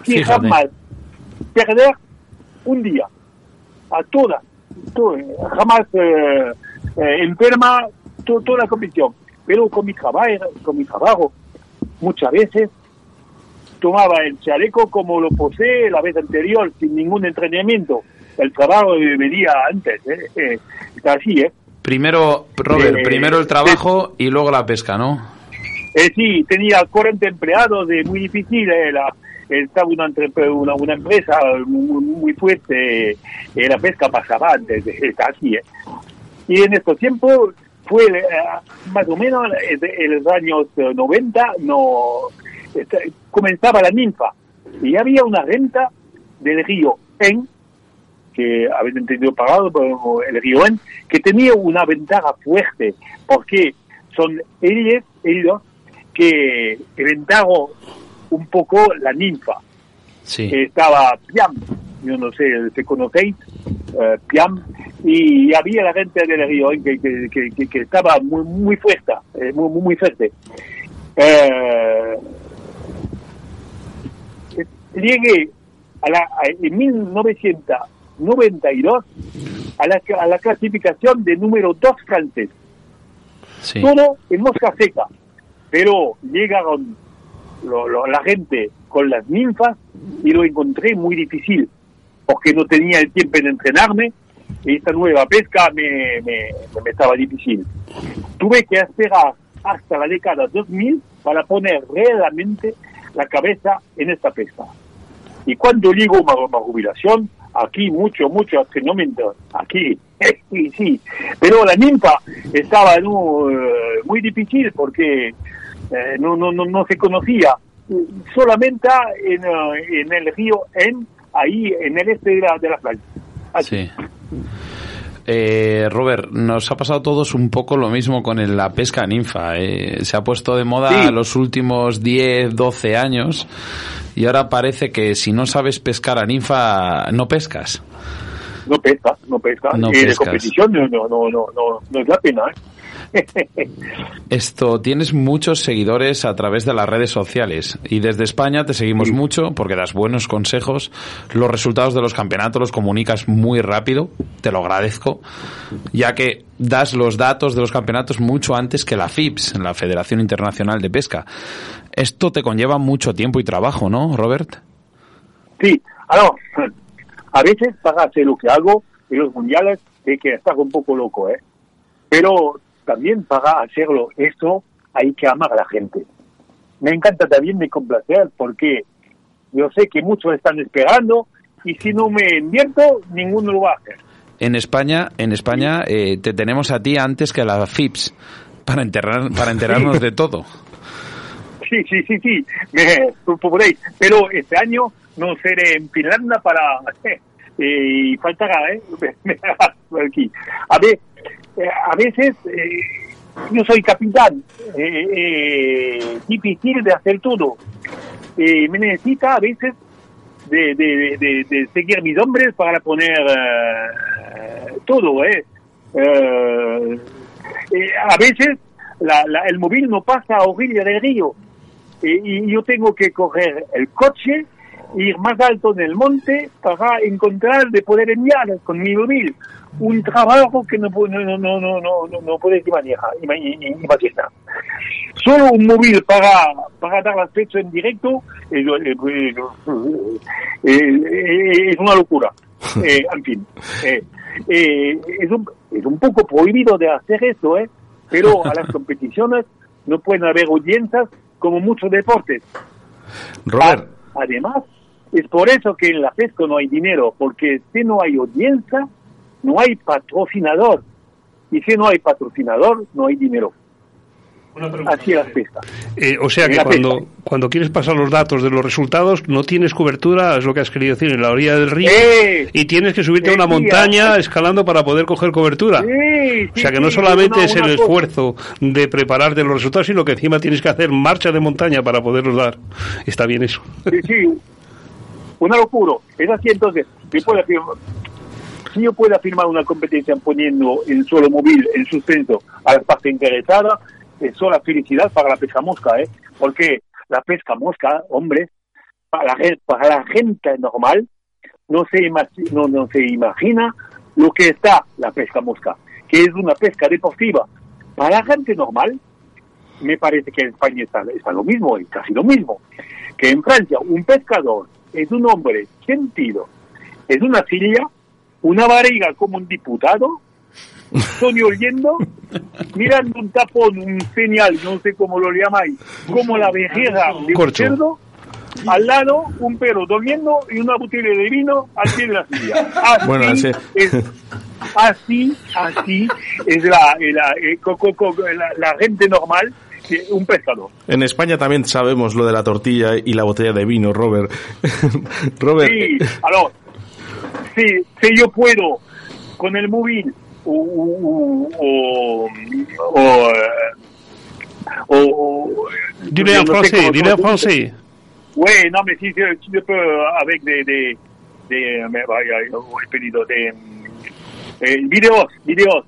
Sin Fíjate. jamás perder un día. A todas. to- jamás eh, eh, enferma to- toda la competición. Pero con mi trabajo, con mi trabajo, muchas veces tomaba el chaleco como lo posee la vez anterior, sin ningún entrenamiento. El trabajo venía antes, ¿eh? Eh, está así, ¿eh? Primero, Robert, Eh, primero el trabajo y luego la pesca, ¿no? Eh, sí, tenía 40 empleados, es muy difícil eh, la, estaba una, una, una empresa muy, muy fuerte, eh, la pesca pasaba antes de aquí. ¿eh? Y en estos tiempos fue eh, más o menos en los años 90, no este, comenzaba la ninfa y había una renta del río En, que habéis entendido pagado por el río En, que tenía una ventaja fuerte, porque son ellos, ellos que inventaron un poco la ninfa. Sí. Estaba Piam, yo no sé si conocéis, eh, Piam, y había la gente del río que, que, que, estaba muy, muy fuerte, eh, muy, muy fuerte. Eh, llegué a la, en 1992 a la, a la clasificación de número 2 francés. Todo en mosca seca. Pero llegaron la gente con las ninfas y lo encontré muy difícil porque no tenía el tiempo de entrenarme y esta nueva pesca me, me, me estaba difícil. Tuve que esperar hasta la década 2000 para poner realmente la cabeza en esta pesca. Y cuando digo una, jubilación, aquí mucho, mucho fenómeno, aquí, sí, sí. Pero la ninfa estaba no, eh, muy difícil porque eh, no, no, no, no se conocía. Solamente en, eh, en el río En, ahí en el este de la, de la playa. Sí. Eh, Robert, nos ha pasado a todos un poco lo mismo con la pesca ninfa. Eh. Se ha puesto de moda los últimos 10, 12 años y ahora parece que si no sabes pescar a ninfa, no pescas. No pesca, no pesca. No y de competición no, no, no, no, no es la pena. Esto, tienes muchos seguidores a través de las redes sociales y desde España te seguimos mucho porque das buenos consejos. Los resultados de los campeonatos los comunicas muy rápido, te lo agradezco, ya que das los datos de los campeonatos mucho antes que la FIPS, la Federación Internacional de Pesca. Esto te conlleva mucho tiempo y trabajo, ¿no, Robert? Sí, a veces para hacer lo que hago en los mundiales hay que estar un poco loco, ¿eh? Pero también para hacerlo esto hay que amar a la gente. Me encanta también de complacer porque yo sé que muchos están esperando y si no me invierto, ninguno lo va a hacer. En España, en España eh, te tenemos a ti antes que a la FIPS para enterrar, para enterarnos de todo. Sí, sí, sí, sí, me, Pero este año no seré en Finlandia para... Eh, y faltará, ¿eh? aquí. A ver, eh, a veces eh, yo soy capitán, eh, difícil de hacer todo. me necesita a veces de, de, seguir mis hombres para poner todo. a veces el móvil no pasa a orilla del río y yo tengo que coger el coche ir más alto en el monte para encontrar de poder enviar con mi móvil un trabajo que no, no, no, no, no, no, no puedes imaginar. Solo un móvil para, para dar acceso en directo es, es una locura. en fin, es, un, es un poco prohibido de hacer esto, ¿eh? pero a las competiciones no pueden haber audiencias como muchos deportes. Robert. Además, es por eso que en la pesca no hay dinero, porque si no hay audiencia, no hay patrocinador. Y si no hay patrocinador, no hay dinero. Así es la pesca. Eh, o sea que cuando, cuando quieres pasar los datos de los resultados, no tienes cobertura, es lo que has querido decir, en la orilla del río, eh, y tienes que subirte a una montaña escalando para poder coger cobertura. o sea que no solamente es el esfuerzo de prepararte los resultados, sino que encima tienes que hacer marcha de montaña para poderlos dar. Está bien eso. Sí, sí, una locura. Es así entonces, si yo puedo afirmar una competencia poniendo el suelo móvil en suspenso a la parte interesada, es la felicidad para la pesca mosca, ¿eh? Porque la pesca mosca, hombre, para la, gente normal, no se, no, no se imagina lo que está la pesca mosca, que es una pesca deportiva. Para la gente normal, me parece que en España está, está lo mismo, y casi lo mismo, que en Francia un pescador es un hombre sentido, es una silla, una barriga como un diputado, estoy oyendo, mirando un tapón, un señal, no sé cómo lo llamáis, como la vejiga de un cerdo, al lado un perro durmiendo y una botella de vino al pie de la silla. Así, Bueno, así- es, así, así es la, la, eh, co- co- la- la gente normal, un pescador. En España también sabemos lo de la tortilla y la botella de vino, Robert. Robert, Sí, alors, si, si yo puedo. Con el móvil o, o, o, o, Dile en français, dile en français. Ouais, non, mais si, si je peux, avec des, des, des videos, videos,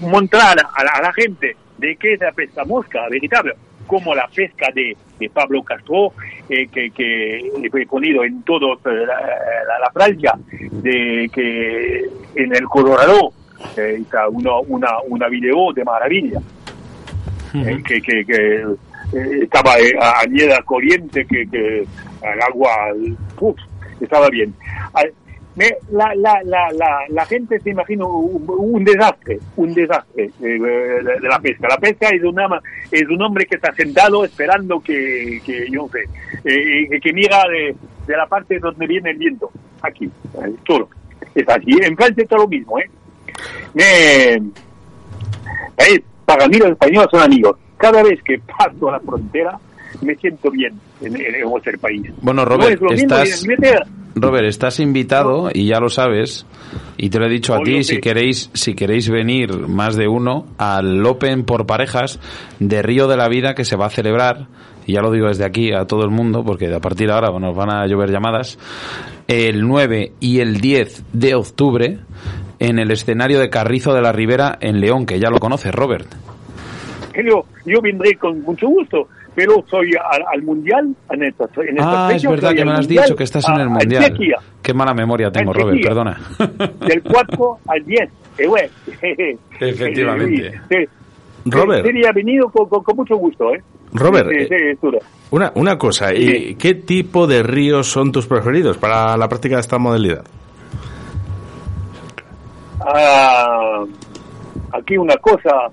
mostrar a la, a la gente de qué es la pesca mosca veritable, como la pesca de, de Pablo Castro, eh, que, que he ponido en todo eh, la, la, Francia, de que en el Colorado eh, está uno, una, una video de maravilla, eh, que, que, que estaba a nieve corriente, que, que el agua, uf, estaba bien. Ah, la, la, la, la, gente se imagina un, desastre, un desastre eh, de, de la pesca. La pesca es, una, es un hombre que está sentado esperando que, que yo sé, eh, eh, que mira de, de la parte donde viene el viento, aquí, solo. Es así. En Francia está lo mismo, ¿eh? Eh, para mí los españoles son amigos. Cada vez que paso la frontera me siento bien en, en, vuestro país. Bueno, No Robert, es estás-. Robert, estás invitado y ya lo sabes. Y te lo he dicho a ti, si queréis, si queréis venir más de uno al Open por parejas de Río de la Vida que se va a celebrar, y ya lo digo desde aquí a todo el mundo, porque a partir de ahora nos van a llover llamadas, el 9 y el 10 de octubre en el escenario de Carrizo de la Ribera en León, que ya lo conoces, Robert. Yo, yo vendré con mucho gusto, pero soy al, al mundial en estas en estas Ah, es verdad que me has Mundial dicho que estás en el a Mundial. Chequia, Qué mala memoria tengo, En Robert, perdona. del 4 al 10. Eh, güey. Efectivamente. Sí. Robert. Sería venido con, con, con mucho gusto, ¿eh? Robert, Sí, sí, una, una cosa, ¿y qué tipo de ríos son tus preferidos para la práctica de esta modalidad? Ah, aquí una cosa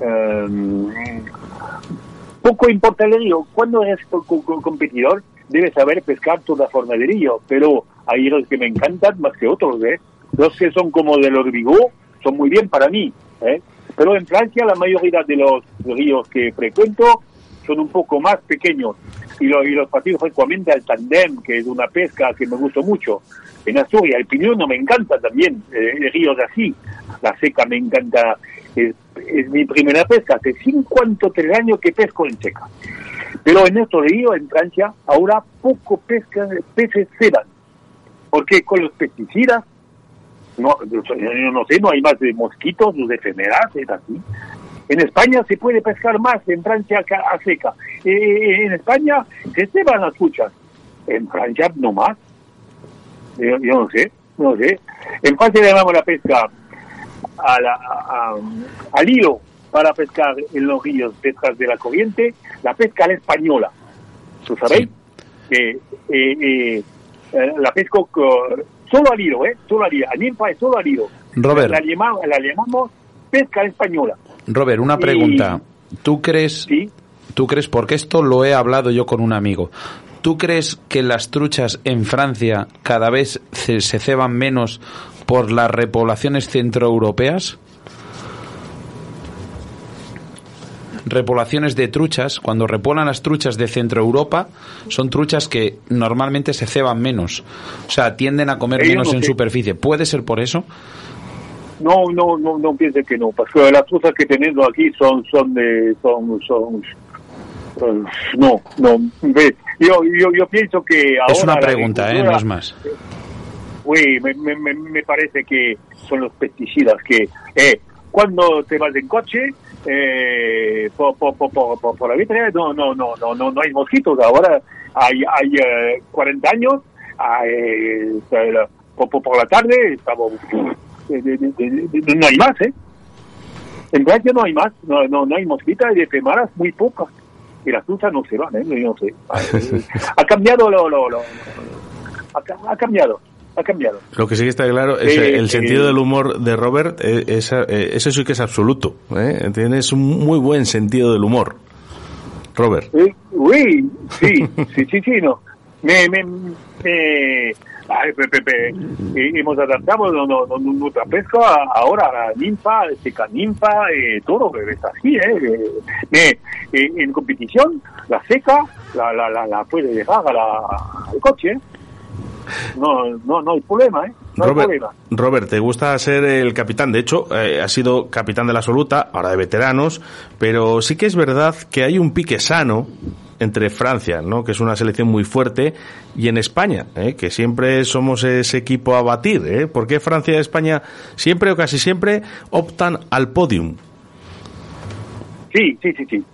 eh, poco importa el río cuando co- competidor debes saber pescar toda forma de río pero hay ríos que me encantan más que otros ¿eh? los que son como del Orbigo son muy bien para mí ¿eh? pero en Francia la mayoría de los ríos que frecuento son un poco más pequeños y, lo- y los partidos frecuentemente al tandem que es una pesca que me gusta mucho en Asturias. El piñón me encanta también, eh, ríos así. La seca me encanta, es, mi primera pesca. Hace 53 años que pesco en seca. Pero en estos ríos, en Francia, ahora poco pesca, peces se. Porque con los pesticidas, no, yo no sé, no hay más de mosquitos, los efemeras, es así. En España se puede pescar más, en Francia a seca. Eh, en España se ceban las truchas, en Francia no más. Yo, yo no sé, no sé. En Francia le llamamos la pesca a la- a- a- al hilo para pescar en los ríos detrás de la corriente, la pesca a la española. ¿Tú sabéis? Que eh, eh, eh, la pesco co- solo al hilo, ¿eh? Solo al hilo. A ninfa es solo al hilo. Robert. La, llamamos, la llamamos pesca española. Robert, una Y- pregunta. ¿Tú crees, ¿Sí? tú crees, porque esto lo he hablado yo con un amigo, ¿tú crees que las truchas en Francia cada vez se, se ceban menos por las repoblaciones centroeuropeas? Repoblaciones de truchas, cuando repolan las truchas de Centroeuropa, son truchas que normalmente se ceban menos. O sea, tienden a comer menos no en sé. superficie. ¿Puede ser por eso? No, no, no, no piense que no, porque las cosas que tenemos aquí son, son de, son, son, no, no, ve, yo, yo, yo pienso que ahora es una pregunta, ¿eh? No es más. Uy, me, me, me- parece que son los pesticidas que eh, cuando te vas en coche eh, por, por, por, por, la vitrina no, no, no, no, no, no hay mosquitos. Ahora hay, hay eh, 40 años, hay, eh, por, por, por la tarde estamos, de- de- de- de- de- no hay más, ¿eh? En Francia no hay más, no, no, no hay mosquitas y de femaras muy pocas. Y las truchas no se van, ¿eh? Yo no sé. Ha cambiado lo, lo, lo- ha, ha cambiado, ha cambiado. Lo que sí que está claro es el sentido del humor de Robert, eh, es, eh, eso sí que es absoluto. ¿eh? Tienes un muy buen sentido del humor. Robert. Oui, sí, sí, sí, sí, no. Me, me, me, ay, pe, pe, pe, eh, hemos adaptado no, no, no, nuestra pesca ahora a la ninfa, seca ninfa, eh, todo es así, ¿eh? me, en competición, la seca la, la, la, la puede dejar al coche, ¿eh? No, no, no hay problema, ¿eh? No hay Robert, problema. Robert, te gusta ser el capitán. De hecho, eh, has sido capitán de la absoluta, ahora de veteranos, pero sí que es verdad que hay un pique sano entre Francia, ¿no? que es una selección muy fuerte, y en España, ¿eh? que siempre somos ese equipo a batir. ¿eh? ¿Por qué Francia y España siempre o casi siempre optan al podium? Sí, sí, sí, sí.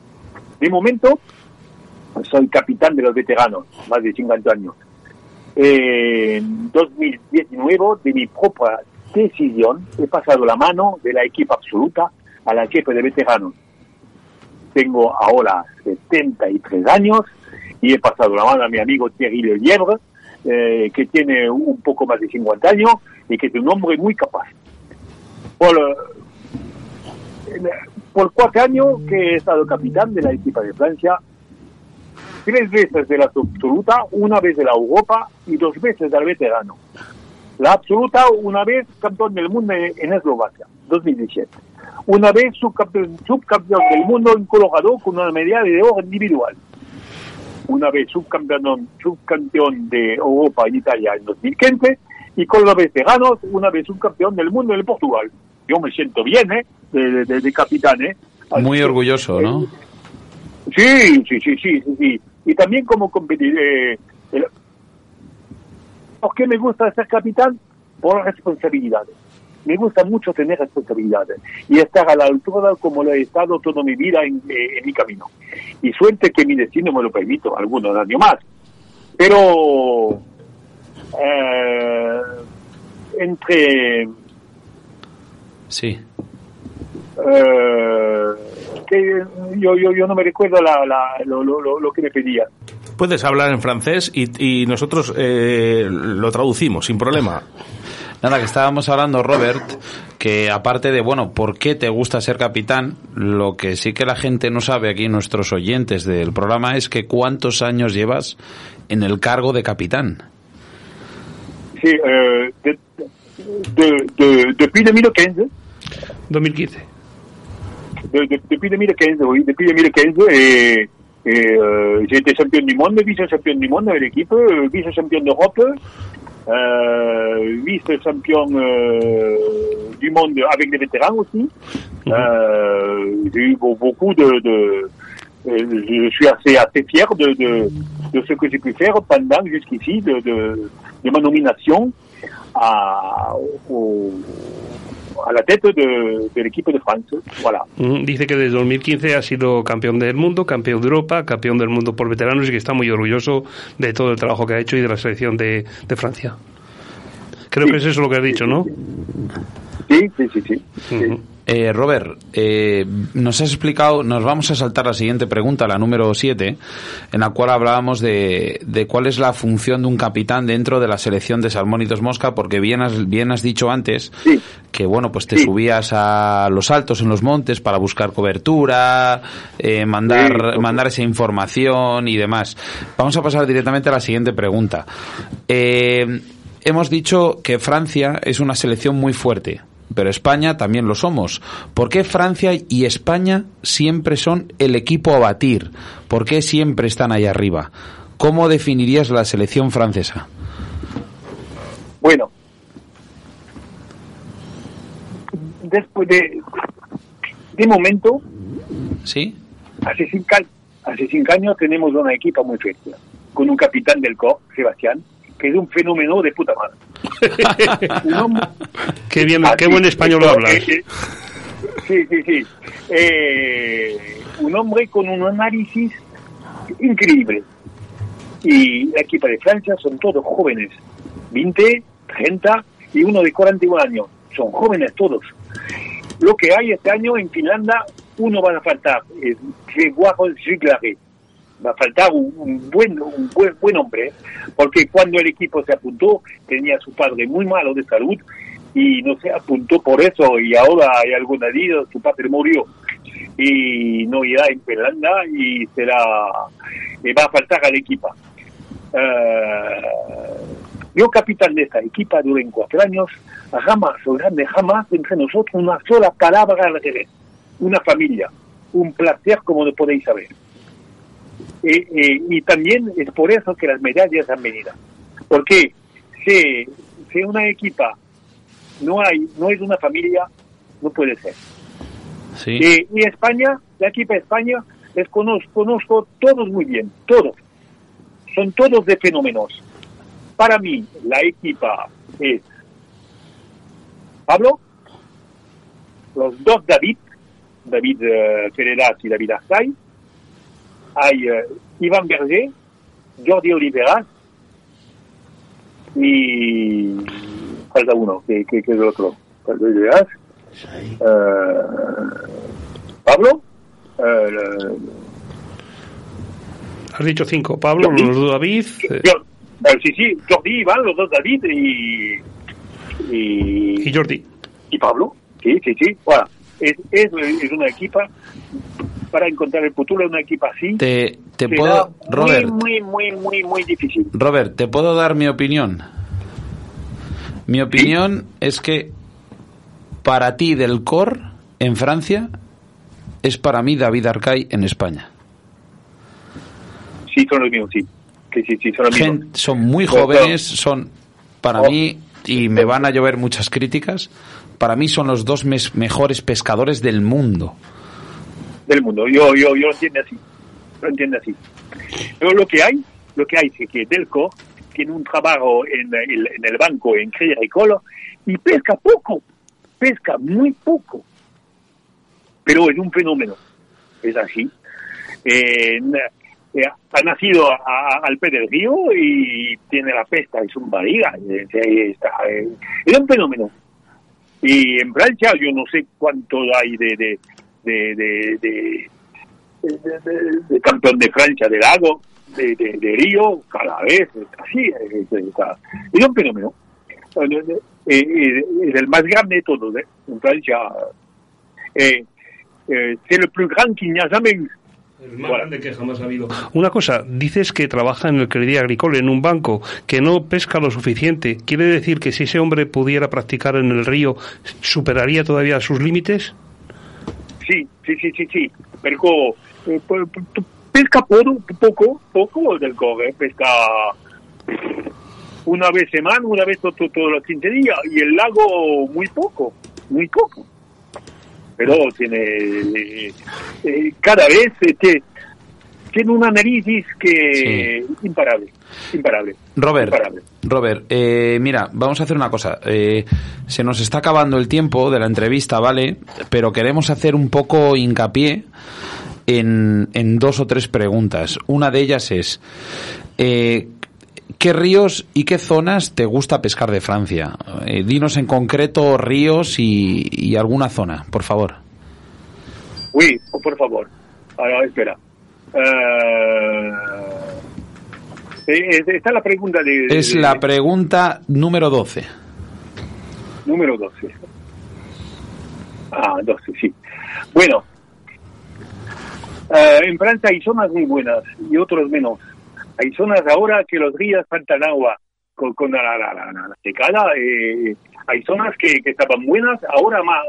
De momento, soy capitán de los veteranos, más de 50 años. En 2019, de mi propia decisión, he pasado la mano de la equipa absoluta a la equipa de veteranos. Tengo ahora 73 años y he pasado la mano a mi amigo Thierry Lelièvre, eh, que tiene un poco más de 50 años y que es un hombre muy capaz. Por, eh, por cuatro años que he estado capitán de la equipa de Francia, tres veces de la absoluta, una vez de la Europa y dos veces del veterano. La absoluta, una vez campeón del mundo en Eslovaquia, 2017. Una vez subcampeón, subcampeón del mundo en Colorado con una medalla de oro individual. Una vez subcampeón, subcampeón de Europa en Italia en 2015 y con los veteranos, una vez subcampeón del mundo en Portugal. Yo me siento bien, ¿eh? De, de- de capitán, ¿eh? Así Muy que, orgulloso, ¿no? Sí, sí, sí, sí, sí, sí. Y también como competidor. ¿Por qué me gusta ser capitán? Por responsabilidades. Me gusta mucho tener responsabilidades y estar a la altura como lo he estado toda mi vida en, eh, mi camino. Y suerte que mi destino me lo permito, algunos años más. Pero eh, entre Sí. Eh, que yo, yo, yo no me recuerdo la, la- lo, lo, lo- lo que me pedía. Puedes hablar en francés y, y nosotros eh, lo traducimos sin problema. Nada, que estábamos hablando, Robert, que aparte de, bueno, ¿por qué te gusta ser capitán? Lo que sí que la gente no sabe aquí, nuestros oyentes del programa, es que cuántos años llevas en el cargo de capitán. Sí, eh, de, de, de- depuis 2015, 2015. de, de- depuis 2015, oui, depuis 2015, et, et, euh, j'ai été champion du monde, vice-champion du monde avec l'équipe, euh, vice-champion d'Europe, euh, vice-champion euh, du monde avec les vétérans aussi. Euh, j'ai eu beau- beaucoup de, de je suis assez assez fier de, de, de ce que j'ai pu faire pendant jusqu'ici de, de, de ma nomination à, au- à la tête de, de l'équipe de France. Voilà. Mm, Dice que desde 2015 ha sido campeón del mundo, campeón de Europa, campeón del mundo por veteranos y que está muy orgulloso de todo el trabajo que ha hecho y de la selección de, de Francia. Creo que es eso lo que has dicho, ¿no? Sí, sí, sí, sí. Eh, Robert, eh, nos has explicado, nos vamos a saltar la siguiente pregunta, la número 7, en la cual hablábamos de, de cuál es la función de un capitán dentro de la selección de Salmónitos Mosca, porque bien has, bien has dicho antes Sí. que, bueno, pues te Sí. subías a los altos en los montes para buscar cobertura, eh, mandar, Sí. mandar esa información y demás. Vamos a pasar directamente a la siguiente pregunta. Eh, hemos dicho que Francia es una selección muy fuerte, pero España también lo somos. ¿Por qué Francia y España siempre son el equipo a batir? ¿Por qué siempre están ahí arriba? ¿Cómo definirías la selección francesa? Bueno, después de, de momento, ¿Sí? hace cinco, hace cinco años tenemos una equipa muy fuerte, con un capitán del COR, Sebastián, que es un fenómeno de puta madre. Hombre- Qué bien, Ah, qué buen español hablas. sí, sí, sí. Eh, un hombre con un análisis increíble. Y la equipa de Francia son todos jóvenes, 20, 30 y uno de 41 años. Son jóvenes todos. Lo que hay este año en Finlandia, uno va a faltar, es Grégoire Giglaré. Va a faltar un, un buen un buen, buen hombre, porque cuando el equipo se apuntó tenía su padre muy malo de salud y no se apuntó por eso y ahora hay algún herido, su padre murió. y no irá en Finlandia y será y va a faltar al equipo. Eh, yo capitán de esta equipa durante cuatro años, jamás, o grande, jamás entre nosotros una sola palabra al revés. Una familia, un placer como lo podéis saber. Y también es por eso que las medallas han venido. Porque si, si una equipa no hay no es una familia, no puede ser. Sí. Y, España, la equipa España, les conozco, conozco todos muy bien, todos. Son todos de fenómenos. Para mí, la equipa es Pablo, los dos David, David uh, Ferreras y David Arzay, hay uh, Iván Berger, Jordi Oliveras y falta uno, que, que, que es el otro. Uh, Pablo, Has dicho cinco. Pablo, Jordi. los dos David. eh, yo, eh, sí, sí, Jordi, Iván, los dos David y, y, y Jordi. y Pablo. Sí, sí, sí. Es, es, es una equipa para encontrar el futuro de una equipa así. Te, te puedo, Robert, Muy, muy, muy, muy, muy difícil. Robert, ¿te puedo dar mi opinión? Mi opinión es que para ti del COR en Francia es para mí David Arcay en España. Sí, son los mismos, sí. Sí, sí, sí, son los mismos. Son muy jóvenes, son para Oh. mí, y me van a llover muchas críticas, para mí son los dos mes- mejores pescadores del mundo. Del mundo. Yo, yo, yo lo entiendo así. Lo entiendo así. Pero lo que hay, lo que hay es que Delco tiene un trabajo en el, banco, en Crédit Agricole, y pesca poco. Pesca muy poco. Pero es un fenómeno. Es así. Eh, ha nacido a- al pie del río y tiene la pesca en su barriga. Es un fenómeno. Y en Francia yo no sé cuánto hay de, de, de, de, de- de- de- de campeón de Francia de lago, de, de, de Río, cada vez es así. Es, es- es un fenómeno. Es el más grande de todos, ¿eh? en Francia. Eh, eh, c'est le plus grand qu'il n'y a jamais eu. El más grande que jamás ha habido. Una cosa, dices que trabaja en el Crédit Agricole, en un banco, que no pesca lo suficiente. ¿Quiere decir que si ese hombre pudiera practicar en el río, superaría todavía sus límites? Sí, sí, sí, sí, sí. Pero eh, po- po- pesca poco, poco, poco del core, pesca una vez semana, una vez to- to- todos los 15 días, y el lago muy poco, muy poco. Pero tiene, eh, eh, cada vez eh, te- tiene un análisis que imparable, imparable. Robert, imparable. Robert, eh, mira, vamos a hacer una cosa. Eh, se nos está acabando el tiempo de la entrevista, ¿vale? Pero queremos hacer un poco hincapié en, en dos o tres preguntas. Una de ellas es, eh, ¿qué ríos y qué zonas te gusta pescar de Francia? Eh, dinos en concreto ríos y, y alguna zona, por favor. Oui, por- por favor. Ahora, espera. Eh, está la pregunta de... Es la pregunta número 12. Número 12. Ah, 12, sí. Bueno, eh, en Francia hay zonas muy buenas y otros menos. Hay zonas ahora que los ríos faltan agua con, con la, la, la- la- la secada. eh, hay zonas que, que estaban buenas, ahora más,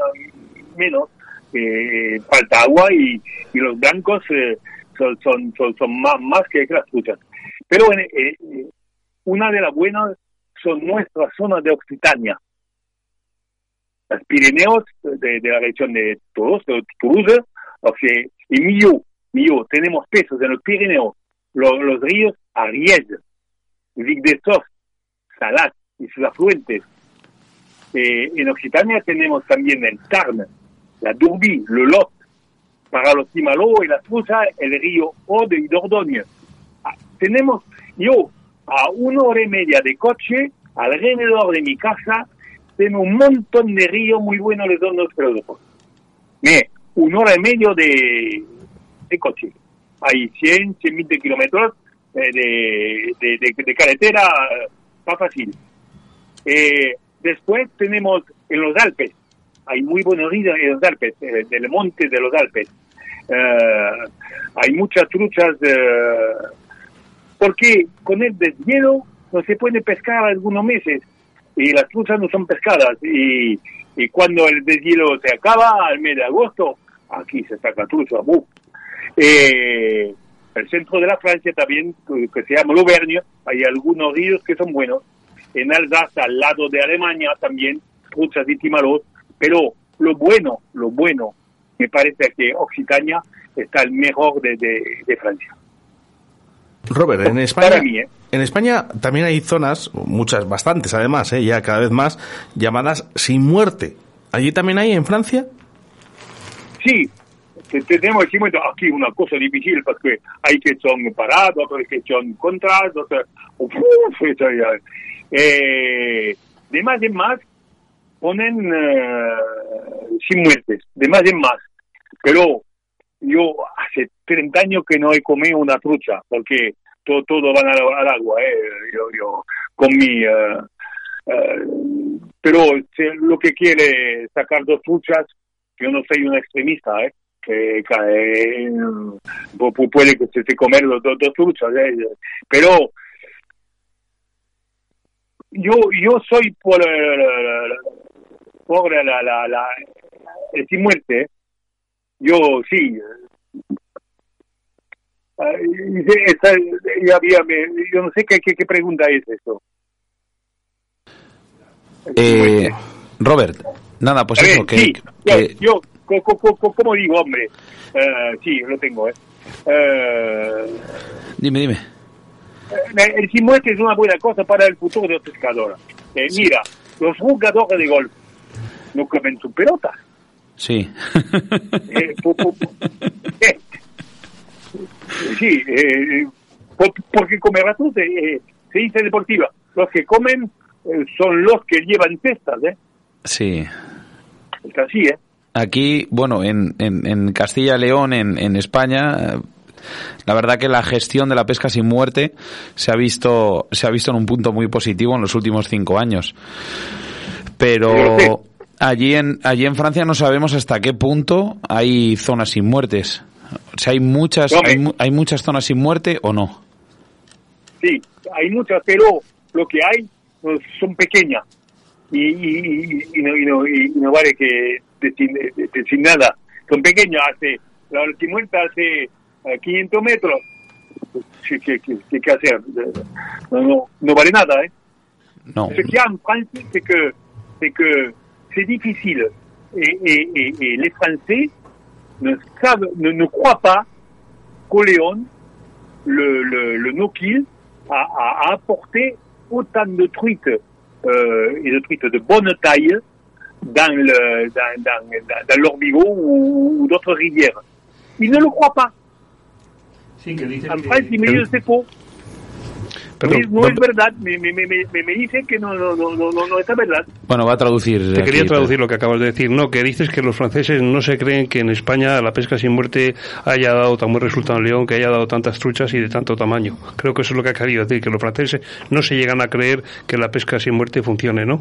menos. eh, falta agua y, y los blancos eh, son, son, son, son más, más que truchas. Pero eh, eh, una de las buenas son nuestras zonas de Occitania los Pirineos de, de la región de Toulouse, de Toulouse o sea, y Millau, Millau, tenemos peces en los Pirineos, los, los ríos Ariège, Vic de Sos, Salat y sus afluentes. Eh, en Occitania tenemos también el Tarn, la Durbie, le Lot, para los Timaló y las Truzas, el río Ode y Dordogne. Ah, tenemos, yo, a una hora y media de coche, alrededor de mi casa, tengo un montón de ríos muy buenos de todos los productos. Mire, una hora y media de, de coche. Hay 100, 120 kilómetros de- de carretera, eh, más fácil. Eh, después tenemos en los Alpes, hay muy buenos ríos en los Alpes, del monte de los Alpes. Eh, hay muchas truchas, eh, porque con el deshielo no se puede pescar algunos meses y las truchas no son pescadas. Y, y cuando el deshielo se acaba, al mes de agosto, aquí se saca trucha. Eh, el centro de la Francia también, que, se llama L'Auvergne, hay algunos ríos que son buenos. En Alsace, al lado de Alemania, también, truchas y timaros. Pero lo bueno, lo bueno, me parece que Occitania está el mejor de, de, de Francia. Robert, en España, mí, ¿eh? en España también hay zonas, muchas, bastantes además, ¿eh? ya cada vez más, llamadas sin muerte. ¿Allí también hay en Francia? Sí, te- tenemos aquí una cosa difícil porque hay que son parados, otros que son contras, otros... Uf. Eh, de más en más ponen eh, sin muertes, de más en más. Pero yo hace 30 años que no he comido una trucha porque todo, todo va al, agua, eh. yo, yo con mi... eh, eh, pero lo que quiere sacar dos truchas, yo no soy un extremista, ¿eh? que cae, pu- pu- puede que se, se comer dos, dos, dos truchas, pero yo yo soy por eh, por la, la, la el sin muerte, ¿eh? yo sí. Esa- y había- me- yo no sé qué, qué, qué pregunta es eso. Eh. Robert, nada, pues A ver, eso, que, sí, que- yo, yo co- co- co- co- como digo, hombre, eh, sí, lo tengo, ¿eh? Eh, Dime, dime. eh, el sin muerte es una buena cosa para el futuro de los pescadores. Eh, Mira, los jugadores de golf no comen su pelota. Sí. Eh, pu- eh, sí, eh, por- porque comer ratos eh, se dice deportiva. Los que comen eh, son los que llevan cestas, ¿eh? sí. Es así, ¿eh? Aquí, bueno, en, en, en Castilla y León, en, en España, eh, la verdad que la gestión de la pesca sin muerte se ha visto, se ha visto en un punto muy positivo en los últimos cinco años. Pero. Allí en, allí en Francia no sabemos hasta qué punto hay zonas sin muertes. O sea, hay muchas, hay, mu- hay muchas zonas sin muerte o no. Sí, hay muchas, pero lo que hay pues, son pequeñas y, y, no, y, no, y no vale que decir nada. Son pequeñas, hace, la muerta hace eh, 500 metros. Pues, ¿Qué, qué, qué, qué- qué hacer? No, no, no vale nada, ¿eh? No. Ce qu'il y a en France, c'est que c'est que c'est difficile et, et, et, et les Français ne savent, ne, ne croient pas qu'au Léon, le, le, le a, a, a apporté autant de truites euh, et de truites de bonne taille dans le dans, dans, dans, l'Orbigo ou, ou d'autres rivières. Ils ne le croient pas. En France, ils me disent c'est no, no es verdad, me, me, me, me, dice que no, no, no, no, no, no es verdad. Bueno, va a traducir. Te quería aquí, traducir lo que acabas de decir. No, que dices que los franceses no se creen que en España la pesca sin muerte haya dado tan buen resultado en León, que haya dado tantas truchas y de tanto tamaño. Creo que eso es lo que ha querido decir, que los franceses no se llegan a creer que la pesca sin muerte funcione, ¿no?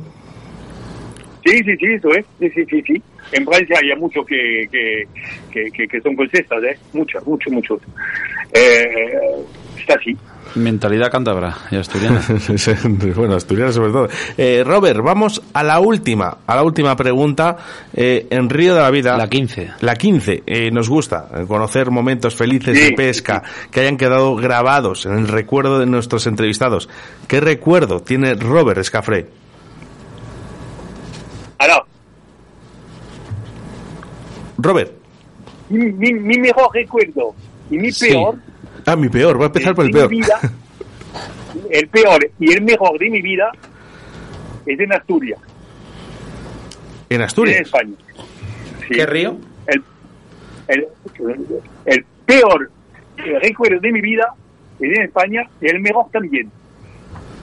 Sí, sí, sí, eso es. Sí, sí, sí, sí. En Francia hay muchos que, que, que, que, que son cestas, ¿eh? Muchos, muchos, muchos. Eh, está así. Mentalidad cántabra y asturiana. bueno, asturiana sobre todo. Eh, Robert, vamos a la última, a la última pregunta. Eh, en Río de la Vida. La 15. La 15. Eh, nos gusta eh, conocer momentos felices Sí. de pesca que hayan quedado grabados en el recuerdo de nuestros entrevistados. ¿Qué recuerdo tiene Robert Escafré? Alors, Robert. mi, mi, mi mejor recuerdo y mi Sí. peor Ah, mi peor. Voy a empezar por el peor. vida, el peor y el mejor de mi vida es en Asturias, en en Asturias. España. Sí. ¿Qué río? El, el, el peor recuerdo de mi vida es en España y el mejor también.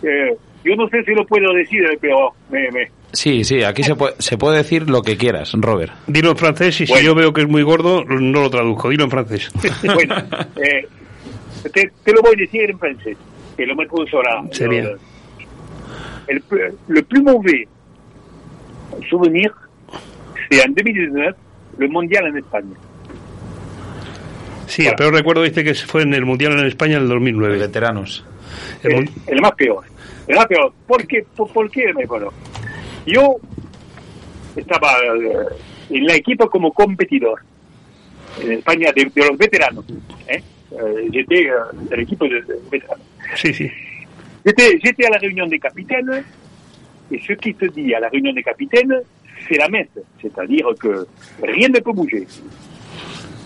Eh, yo no sé si lo puedo decir el peor. Me, me, Sí, sí, aquí se puede, se puede decir lo que quieras, Robert. Dilo en francés y si Bueno. yo veo que es muy gordo, no lo traduzco. Dilo en francés. Bueno, eh, te, te lo voy a decir en francés, que lo me profesora. C'est bien. Le plus mauvais souvenir, c'est en 2019, le mondial en Espagne. Sí, el peor recuerdo dice que fue en el Mundial en España en el 2009. Veteranos. El el, el más peor. El más peor. ¿Por qué? ¿Por, por qué me acuerdo? Yo estaba eh, en la equipo como competidor en España de, de los veteranos. ¿eh? Eh, J'étais euh, de l'équipe de. Sí, sí. J'étais j'étais à la réunion des capitaines et ce qui se dit à la réunion des capitaines, c'est la messe. C'est-à-dire que rien ne peut bouger.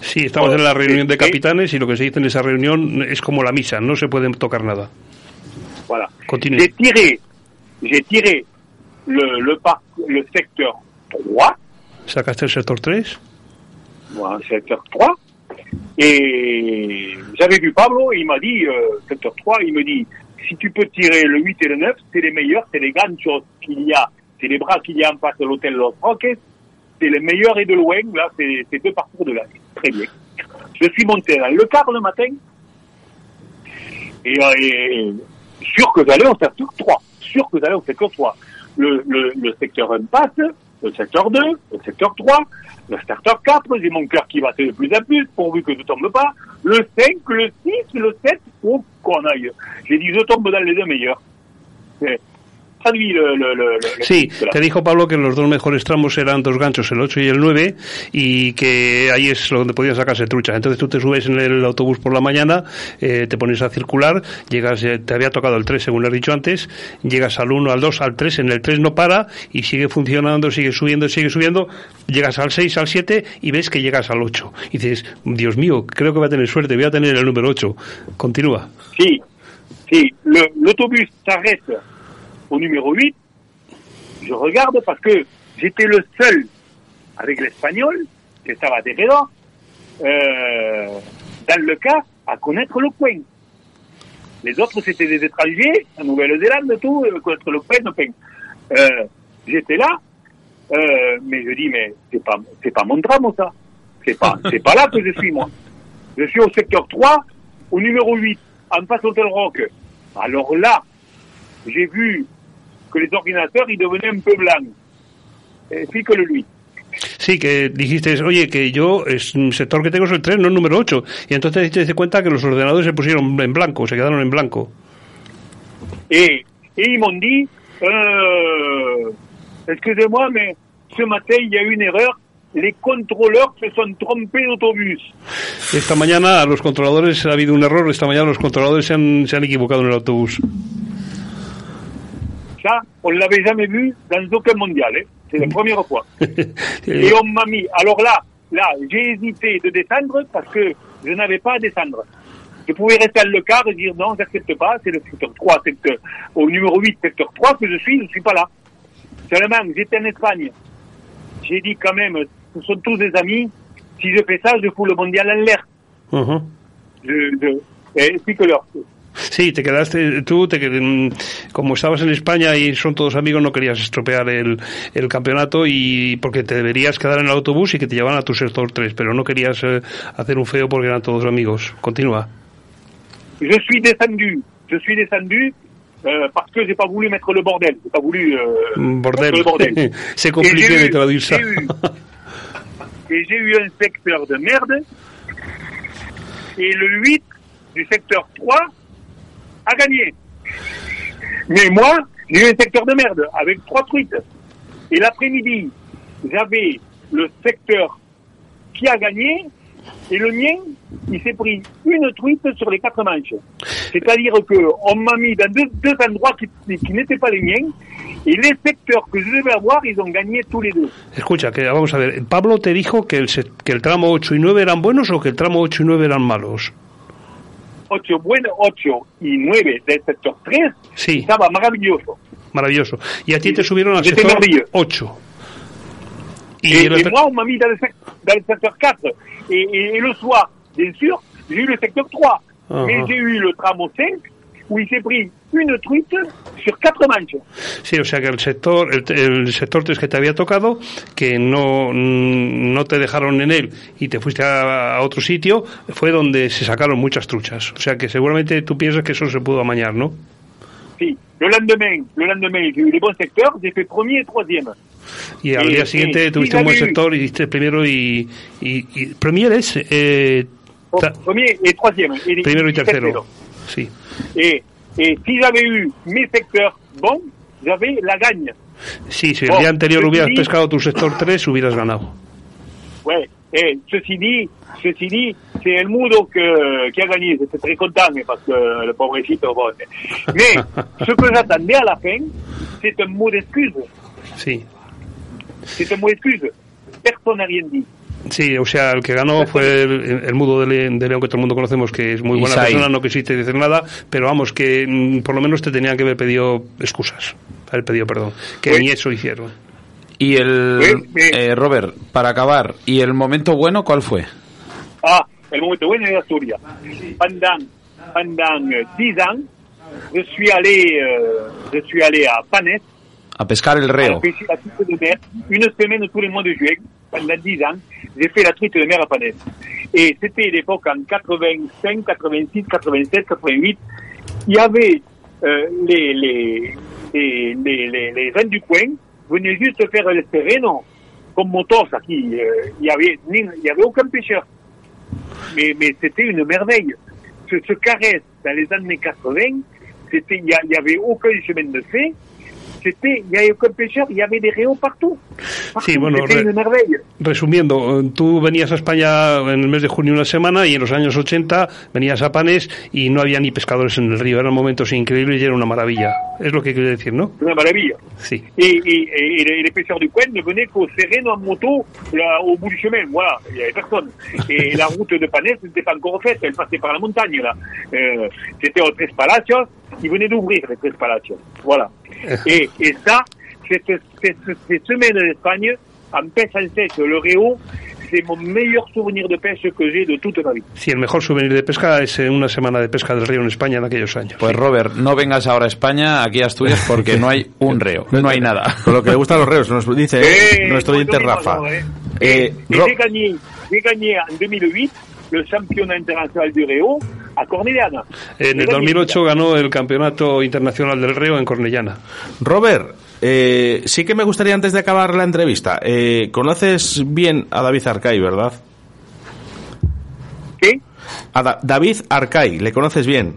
Sí, estamos Oh, en la reunión de sí, sí. capitanes y lo que se dice en esa reunión es como la misa, no se puede tocar nada. Voilà. Continue. J'ai tiré, j'ai tiré le, le, par- le secteur 3, ¿Sacaste el sector 3? moi, secteur 3, et j'avais vu Pablo, et il m'a dit, euh, secteur 3, il me dit, si tu peux tirer le 8 et le 9, c'est les meilleurs, c'est les grandes choses qu'il y a, c'est les bras qu'il y a en face de l'hôtel Los Roques, c'est les meilleurs et de loin, là, c'est deux parcours de l'année. Très bien. Je suis monté dans le car le matin, et, euh, et sûr que j'allais au secteur 3, sûr que j'allais au secteur 3. Le, le, le secteur 1 passe, le secteur 2, le secteur 3, le secteur 4, j'ai mon cœur qui battait de plus en plus, pourvu que je tombe pas. Le 5, le 6, le 7, oh, qu'on aille. J'ai dit, je tombe dans les deux meilleurs. Le, le, le, le- Sí, le- te dijo Pablo que los dos mejores tramos eran dos ganchos, el 8 y el 9, y que ahí es donde podías sacarse truchas. Entonces tú te subes en el autobús por la mañana, eh, te pones a circular, llegas, eh, te había tocado el 3 según lo has dicho antes, llegas al 1, al 2, al 3, en el 3 no para y sigue funcionando, sigue subiendo, sigue subiendo, llegas al 6, al 7 y ves que llegas al 8. Y dices, Dios mío, creo que voy a tener suerte, voy a tener el número 8. Continúa. Si le- l'autobus s'arrête au numéro 8, je regarde parce que j'étais le seul avec l'espagnol, que estaba alrededor, euh, dans le cas, à connaître le coin. Les autres, c'était des étrangers, en Nouvelle-Zélande, tout, euh, connaître le coin, le coin. Euh, j'étais là, mais je dis, mais c'est pas, c'est pas mon drame, ça. C'est pas, c'est pas là que je suis, moi. Je suis au secteur 3, au numéro 8, en face Hôtel Rock. Alors là, j'ai vu que les ordinateurs, ils devenaient un peu blancs. Et puis que le lui. Sí, que dijiste, oye, que yo, es un sector que tengo es el 3, no el número 8. Y entonces te diste cuenta que los ordenadores se pusieron en blanco, se quedaron en blanco. Et, et ils m'ont dit, euh, excusez-moi, mais ce matin, il y a eu une erreur. Les contrôleurs se sont trompés d'autobus. Esta mañana a los controladores ha habido un error, esta mañana los controladores se han, se han equivocado en el autobús. Ça, on l'avait jamais vu dans aucun mondial. hein. C'est la première fois. Et on m'a mis. Alors là, là, j'ai hésité de descendre parce que je n'avais pas à descendre. Je pouvais rester dans le car et dire non, j'accepte pas, c'est le secteur 3, secteur, au numéro 8, secteur 3 que je suis, je ne suis pas là. Seulement, j'étais en Espagne. J'ai dit quand même, ce sont tous des amis, si je fais ça, je fous le mondial en l'air. Ujú. Je, je, eh, explique-leur. Sí, te quedaste, tú, te, qued- mm, como estabas en España y son todos amigos, no querías estropear el, el campeonato y porque te deberías quedar en el autobús y que te llevaran a tu sector 3, pero no querías eh, hacer un feo porque eran todos amigos. Continúa. Je suis descendu. Je suis descendu euh, parce que j'ai pas voulu mettre le bordel. J'ai pas voulu euh, Mm, Bordel. le bordel. C'est compliqué de traduire ça. Et j'ai eu un secteur de merde. Et le 8 du secteur 3 a gagné. Mais moi, j'ai eu un secteur de merde avec trois truites. Et l'après-midi, j'avais le secteur qui a gagné et le mien, il s'est pris une truite sur les quatre manches. C'est-à-dire que on m'a mis dans deux, endroits qui, n'étaient pas les miens et les secteurs que je devais avoir, ils ont gagné tous les deux. Escucha, que vamos a ver, Pablo te dijo que el tramo 8 y 9 eran buenos o que el tramo 8 y 9 eran malos. 8 bueno, 8 y 9 del sector 3 Sí. estaba maravilloso. Maravilloso. Y a ti te subieron al sector merveilleux. 8. Y Et, el- et moi, on m'a mis dans le, dans le secteur 4. Et, et- et le soir, bien sûr, j'ai eu le secteur 3. Uh-huh. Mais j'ai eu le tramo 5 où il s'est pris une truite sur quatre manches. Sí, o sea que el sector, el, el sector 3 que te había tocado, que no, mm, no te dejaron en él y te fuiste a, a otro sitio, fue donde se sacaron muchas truchas. O sea que seguramente tú piensas que eso se pudo amañar, ¿no? Si, le lendemain, le lendemain, j'ai eu les bons secteurs, j'ai fait premier et troisième. Y al Sí, día sí, siguiente sí, tuviste un buen sector y diste primero y, y, y Premier es eh, Premier et troisième. Primero y tercero. Sí. Et, et si j'avais eu mes secteurs bons, j'avais la gagne. Sí, si Oh, día anterior yo hubieras sí. pescado tu sector 3, hubieras ganado. Ouais. Et ceci dit, ceci dit, c'est El Mudo que, qui a gagné. J'étais très content, mais parce que le pobrecito, bon. Mais ce que j'attendais à la fin, c'est un mot d'excuse. Sí. C'est un mot d'excuse. Personne n'a rien dit. Sí, o sea, el que ganó fue el, el mudo de, Le- de León que todo el mundo conocemos, que es muy buena Isai. persona, no quisiste decir nada, pero vamos, que mm, por lo menos te tenían que haber pedido excusas, haber pedido perdón, que ni eso hicieron. Y el... Eh, Robert, para acabar, ¿y el momento bueno cuál fue? Ah, el momento bueno de Asturias. Pendant, pendant euh, dix ans, je suis allé, euh, je suis allé à Panes, A pescar el à reo. pêcher la truite de mer, une semaine tous les mois de juillet. Pendant dix ans, j'ai fait la truite de mer à Panes. Et c'était l'époque en 85, 86, 87, 88. Il y avait euh, les, les, les, les, les, gens du coin venaient juste faire le sereno, comme motos. Euh, Il ni- il y avait aucun pêcheur. Mais, mais c'était une merveille. Ce, ce caresse dans les années 80, c'était, il y, y avait aucun chemin de fait. C'était, il y avait aucun pêcheur, il y avait des réaux partout. Partout, Sí, bueno, re- une merveille. Resumiendo, tú venías a España en el mes de junio una semana y en los años 80 venías a Panes y no había ni pescadores en el río, eran momentos increíbles y era una maravilla. Es lo que quiere decir, ¿no? Une merveille. Sí. Et, et, et, et les, pêcheurs du coin ne venaient qu'au sereno en moto là, au bout du chemin. Voilà, il n'y avait personne. Et la route de Panès n'était pas encore faite, elle passait par la montagne. là. Euh, C'était aux Tres Palacios, ils venaient d'ouvrir les Tres Palacios. Voilà. Et, et ça, cette, cette, ces semaines d'Espagne, en pêche en sèche, le Réo, c'est mon meilleur souvenir de pêche que j'ai de toute ma vie. Sí, el mejor souvenir de pesca es eh, una semana de pesca del río en España en aquellos años. Pues Robert, no vengas ahora a España, aquí a Asturias, porque no hay un reo, no hay nada. Con lo que le gustan los reos, nos dice Eh, nuestro muy oyente bonito, Rafa. ¿no, eh? Eh, j'ai gagné, j'ai gagné en 2008 le championnat international du Réo à Cornellana. En el gagné 2008 ganó el Campeonato Internacional del Río en Cornellana. Robert, eh, sí que me gustaría antes de acabar la entrevista, eh, conoces bien a David Arcay, ¿verdad? ¿Qué? A Da- David Arcay, ¿le conoces bien?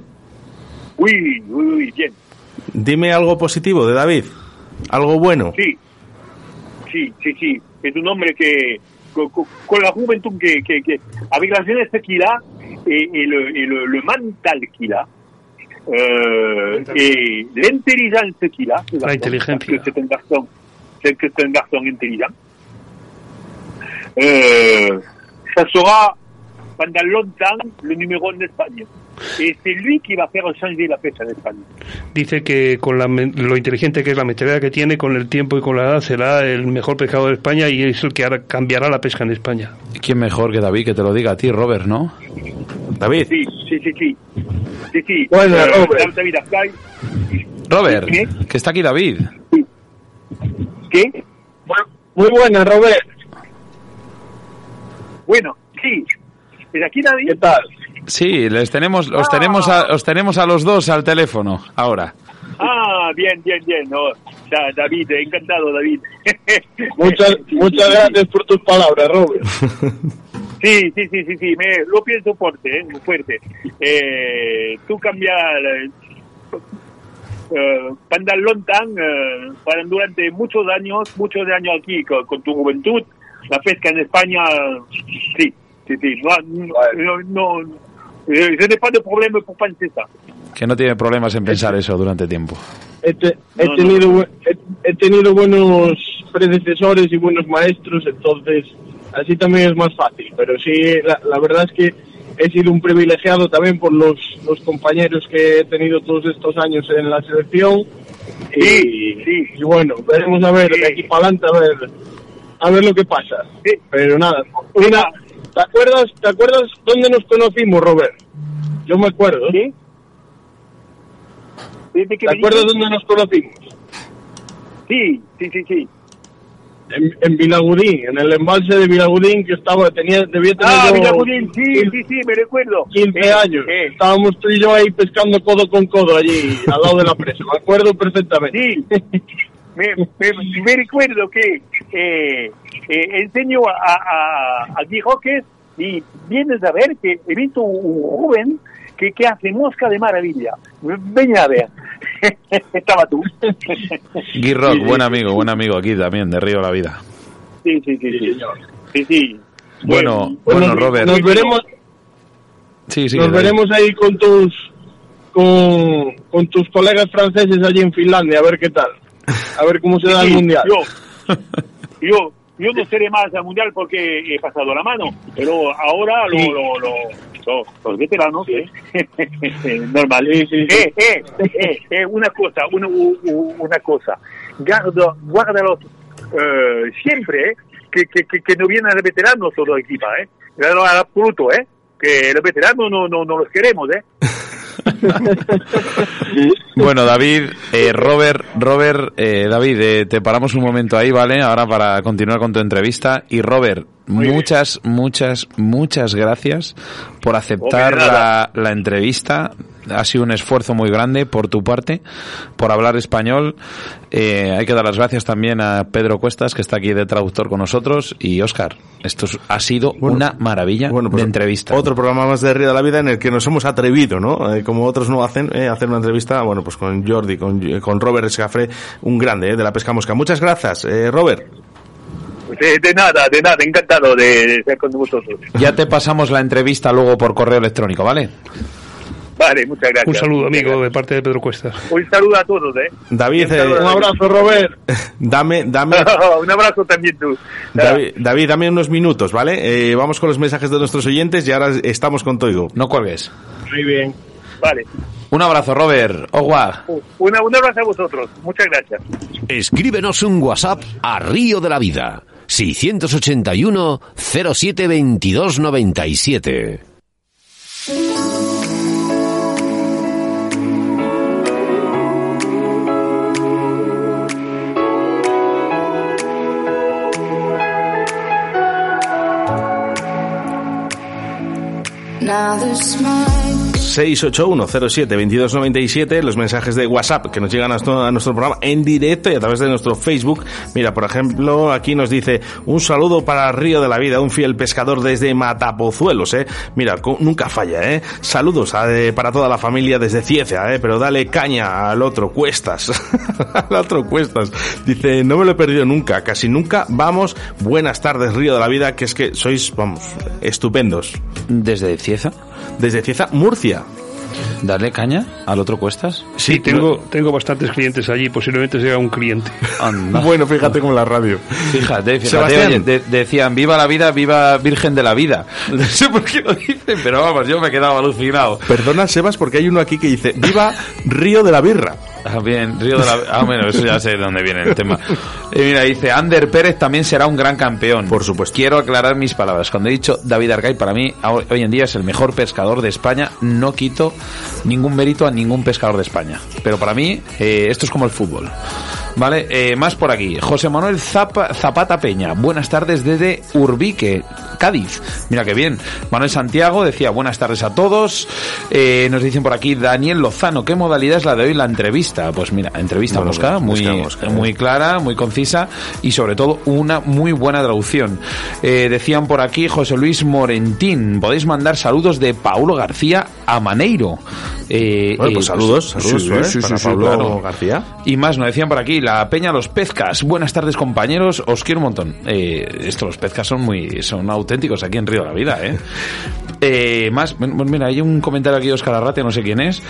Oui, oui, oui, bien. Dime algo positivo de David, algo bueno. Sí, sí, sí, sí. Es un hombre que, con, con- con la juventud que, que, que, avec la jeunesse qu'il a et, et le, et le, le mental qu'il a, euh, et l'intelligence qu'il a, ce garçon, intelligence. parce que c'est un garçon, c'est que c'est un garçon intelligent. Euh, ça sera pendant longtemps le numéro 1 d'Espagne. Et c'est lui qui va faire changer la pêche en Espagne. Dice que con la lo inteligente que es la mentalidad que tiene, con el tiempo y con la edad, será el mejor pescador de España y es el que hará- cambiará la pesca en España. ¿Quién mejor que David que te lo diga a ti, Robert, no? David, Sí, sí, sí, sí. Sí, sí. Bueno, Robert. David. Robert, ¿Qué? que está aquí David. ¿Qué? Muy buena, Robert. Bueno, sí. ¿Es aquí David? ¿Qué tal? Sí, les tenemos, os tenemos, a, os tenemos a los dos al teléfono ahora. Ah, bien, bien, bien. No, David, encantado, David. Muchas, muchas gracias por tus palabras, Robert. Sí, sí, sí, sí, sí, me, lo pienso fuerte, eh, muy fuerte. Eh, tú cambias, eh, pendant longtemps, eh, para- durante muchos años, muchos años aquí con, con tu juventud, la pesca en España, sí, sí, sí, no, no, no, je n'ai pas de problème pour penser ça. Que no tiene problemas en pensar eso durante tiempo. He, te- he No, tenido, he, he tenido buenos predecesores y buenos maestros, entonces así también es más fácil. Pero sí, la, la verdad es que he sido un privilegiado también por los, los compañeros que he tenido todos estos años en la selección. Y, Sí, sí. y bueno, veremos a ver Sí. de aquí para adelante a ver, a ver lo que pasa. Sí. Pero nada, mira, ¿te acuerdas, ¿te acuerdas dónde nos conocimos, Robert? Yo me acuerdo. ¿Sí? ¿De qué ¿Te acuerdas dónde nos conocimos? Sí, sí, sí, sí. En, en Vilagudín, en el embalse de Vilagudín que estaba, tenía, debía tener Ah, yo Villagudín, sí, 15 sí, sí, me recuerdo. 15 Eh, años. eh, Estábamos tú y yo ahí pescando codo con codo allí, al lado de la presa. Me acuerdo perfectamente. Sí, me, me, me recuerdo que eh, eh, enseñó a, a, a y vienes a ver que he visto un joven que, que hace mosca de maravilla. Ven a ver. Estaba tú. Guy Rock, buen amigo, buen amigo aquí también, de Río la Vida. Sí, sí, sí. Sí, sí. sí. Bueno, bueno, nos, Robert. Nos veremos, sí, sí, nos veremos ahí con tus con, con tus colegas franceses allí en Finlandia, a ver qué tal. A ver cómo se da el mundial. Yo, yo, yo no seré más al mundial porque he pasado la mano, pero ahora lo, lo, lo, lo- los veteranos, ¿eh? normal. Sí, sí, sí. Eh, eh, eh, eh, una cosa, una, una cosa. Guarda, guárdalo eh, siempre, ¿eh? Que, que, que, que no vienen los veteranos todo equipa, ¿eh? Al absoluto, ¿eh? Que los veteranos no, no, no los queremos, ¿eh? Bueno, David, eh, Robert, Robert, eh, David, eh, te paramos un momento ahí, ¿vale? Ahora para continuar con tu entrevista. Y Robert, muchas, muchas, muchas gracias por aceptar la entrevista. Ha sido un esfuerzo muy grande por tu parte, por hablar español. Eh, hay que dar las gracias también a Pedro Cuestas, que está aquí de traductor con nosotros, y Oscar. Esto es- ha sido Bueno, una maravilla Bueno, pues de entrevista. Otro programa más de Río de la Vida en el que nos hemos atrevido, ¿no? Eh, como otros no hacen, eh, hacer una entrevista, bueno, pues con Jordi, con, con Robert Escafré, un grande eh, de la pesca mosca. Muchas gracias, eh, Robert. De, de nada, de nada, encantado de, de estar con vosotros. Ya te pasamos la entrevista luego por correo electrónico, ¿vale? Vale, muchas gracias. Un saludo, amigo, de parte de Pedro Cuestas. gracias. Un saludo a todos, ¿eh? David, eh, Un abrazo, Robert. dame, dame, Un abrazo también tú. David, David, dame unos minutos, ¿vale? Eh, vamos con los mensajes de nuestros oyentes y ahora estamos con Toigo. No cuelgues. Muy bien. Vale. Un abrazo, Robert. Ogua. Una, un abrazo a vosotros. Muchas gracias. Escríbenos un WhatsApp a Río de la Vida. 681 07 22 97. another smile. 681072297, los mensajes de WhatsApp que nos llegan a nuestro, a nuestro programa en directo y a través de nuestro Facebook. Mira, por ejemplo, aquí nos dice un saludo para Río de la Vida, un fiel pescador desde Matapozuelos, eh. Mira, nunca falla, eh. Saludos a- eh, para toda la familia desde Cieza, eh, pero dale caña al otro Cuestas. al otro Cuestas. Dice, no me lo he perdido nunca, casi nunca. Vamos, buenas tardes Río de la Vida, que es que sois, vamos, estupendos. Desde Cieza. Desde Cieza, Murcia. Darle caña al otro cuestas. Sí, tengo, tengo bastantes clientes allí, posiblemente sea un cliente. Anda. Bueno, fíjate como la radio. Fíjate, fíjate, Sebastián. oye, de- decían viva la vida, viva Virgen de la Vida. No sé por qué lo dicen, pero vamos, yo me he quedado alucinado. Perdona, Sebas, porque hay uno aquí que dice, viva Río de la Birra. Ah, bien, Río de la Ah, bueno, eso ya sé de dónde viene el tema. Y mira, dice, Ander Pérez también será un gran campeón. Por supuesto. Quiero aclarar mis palabras. Cuando he dicho David Argay, para mí, ho- hoy en día es el mejor pescador de España. No quito ningún mérito a ningún pescador de España. Pero para mí, eh, esto es como el fútbol. Vale, eh, más por aquí. José Manuel Zapa- Zapata Peña. Buenas tardes desde Urbique, Cádiz. Mira qué bien. Manuel Santiago decía buenas tardes a todos. Eh, nos dicen por aquí Daniel Lozano. ¿Qué modalidad es la de hoy la entrevista? Pues mira, entrevista Bueno, mosca, muy, mosca, muy clara, muy concisa y sobre todo una muy buena traducción. Eh, decían por aquí José Luis Morentín. Podéis mandar saludos de Paulo García a Maneiro. Eh, Bueno, eh, pues saludos, saludos, sí, ¿eh? sí, para sí, sí, Pablo claro. García. Y más, nos decían por aquí, la Peña Los Pezcas. Buenas tardes, compañeros. Os quiero un montón. Eh, esto, los Pezcas son muy, son auténticos aquí en Río de la Vida, ¿eh? Eh, más, mira, hay un comentario aquí de Oscar Arrate, no sé quién es.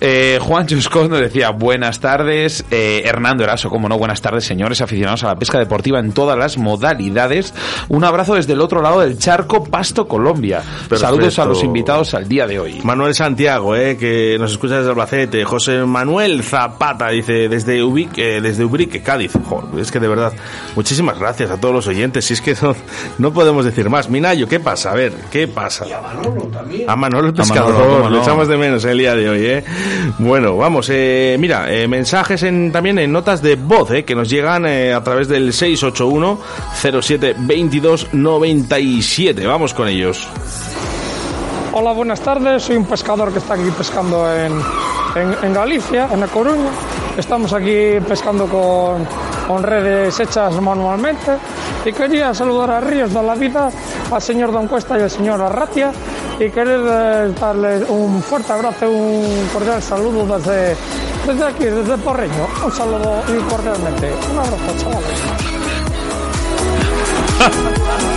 Eh, Juan Chuscón nos decía, buenas tardes. Eh, Hernando Eraso, como no, buenas tardes, señores aficionados a la pesca deportiva en todas las modalidades. Un abrazo desde el otro lado del charco, Pasto, Colombia. Saludos a los invitados al día de hoy. Manuel Santiago, eh, que nos escucha desde Albacete. José Manuel Zapata dice desde Ubrique, eh, desde Ubrique, Cádiz. Jo, es que de verdad, muchísimas gracias a todos los oyentes. Si es que no, no podemos decir más. Minayo, ¿qué pasa? A ver, ¿qué pasa? A Manolo también. A Manolo el pescador, Manolo, cómo le no. echamos de menos el día de hoy, eh. Bueno, vamos, eh, mira, eh, mensajes en, también en notas de voz, eh, que nos llegan eh, a través del 681 07 22 97. Vamos con ellos. Hola, buenas tardes. Soy un pescador que está aquí pescando en, en- en Galicia, en A Coruña. Estamos aquí pescando con, con redes hechas manualmente. Y quería saludar a Ríos de la Vida, al señor Don Cuesta y al señor Arratia, y querer eh, darles un fuerte abrazo, un cordial saludo desde, desde aquí, desde Porreño. Un saludo y cordialmente. Un abrazo, chavales.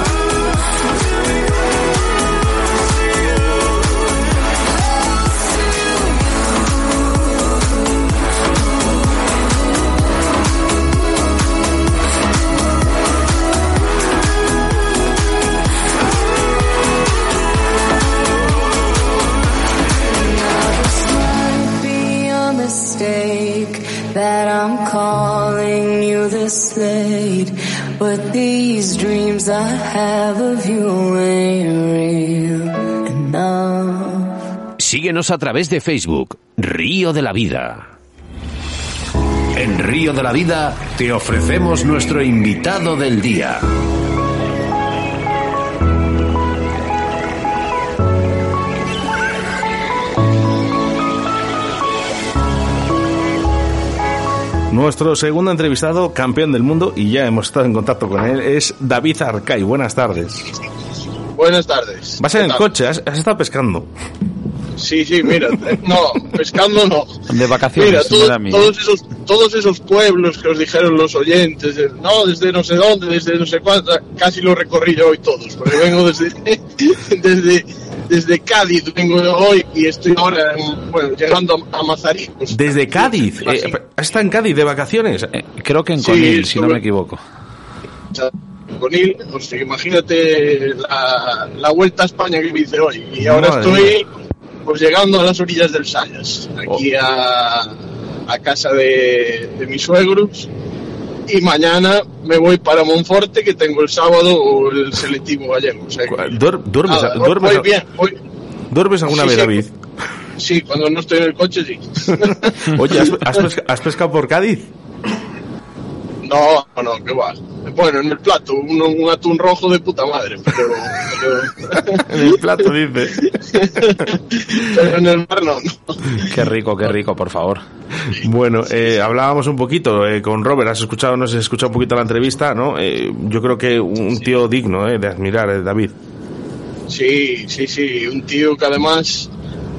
I'm calling you this late, but these dreams I have of you ain't real enough. Síguenos a través de Facebook, Río de la Vida. En Río de la Vida te ofrecemos nuestro invitado del día. Nuestro segundo entrevistado, campeón del mundo, y ya hemos estado en contacto con él, es David Arcay. Buenas tardes. Buenas tardes. Vas en ¿Qué el coche, has, has estado pescando. Sí, sí, mira, no, pescando no. De vacaciones, Mira, todo- todos, esos, todos esos pueblos que os dijeron los oyentes, de- no, desde no sé dónde, desde no sé cuánto, casi lo recorrí yo hoy todos, porque vengo desde, desde, desde Cádiz, vengo hoy y estoy ahora, en- bueno, llegando a, Mazaricos. Desde Cádiz. Eh, ¿Has estado en Cádiz de vacaciones? Eh, creo que en Sí, Conil, si no me equivoco. con él, o sea, imagínate la, la vuelta a España que me hice hoy. Y ahora Madre estoy pues llegando a las orillas del Sayas, aquí a, a casa de, de mis suegros. Y mañana me voy para Monforte, que tengo el sábado el selectivo gallego. O sea ¿Duermes, nada, duermes- voy bien, voy- ¿Duermes alguna Sí, vez, sí. David? sí, cuando no estoy en el coche, sí. Oye, ¿has, has pesca- has pescado por Cádiz? No, no, que va. Bueno, en el plato, un, un atún rojo de puta madre, pero, pero, En el plato, dice. pero en el mar no. no. Qué rico, qué rico, por favor. Bueno, eh, hablábamos un poquito eh, con Robert, has escuchado, nos has escuchado un poquito la entrevista, ¿no? Eh, yo creo que un tío digno eh, de admirar, eh, David. Sí, sí, sí, un tío que además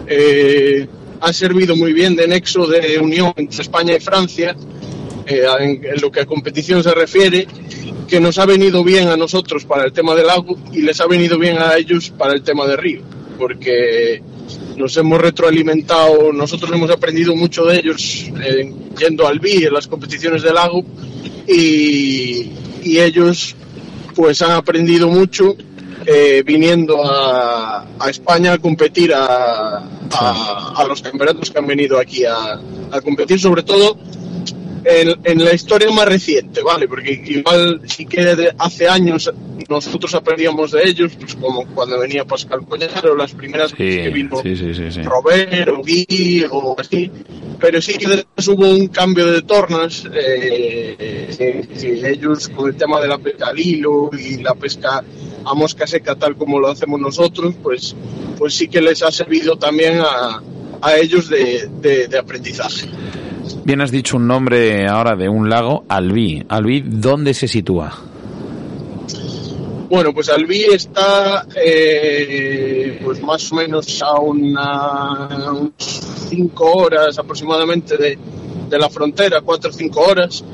eh, ha servido muy bien de nexo de unión entre España y Francia eh, en, lo que a competición se refiere, que nos ha venido bien a nosotros para el tema del lago y les ha venido bien a ellos para el tema de Río, porque nos hemos retroalimentado, nosotros hemos aprendido mucho de ellos eh, yendo al BI en las competiciones del lago y, y ellos pues han aprendido mucho eh, viniendo a, a España a competir a, a, a los campeonatos que han venido aquí a competir, sobre todo en, en la historia más reciente, ¿vale? Porque igual sí que de hace años nosotros aprendíamos de ellos, pues como cuando venía Pascal Collaro, las primeras Sí, que vino sí, sí. Robert o Guy o así, pero sí que después hubo un cambio de tornas, eh, eh, eh, ellos con el tema de la pesca al hilo y la pesca a mosca seca tal como lo hacemos nosotros, pues, pues sí que les ha servido también a, a ellos de, de- de aprendizaje. Bien has dicho un nombre ahora de un lago, Albi. Albi, ¿dónde se sitúa? Bueno, pues Albi está eh, pues más o menos a una, unas cinco horas aproximadamente de, de la frontera, cuatro o cinco horas.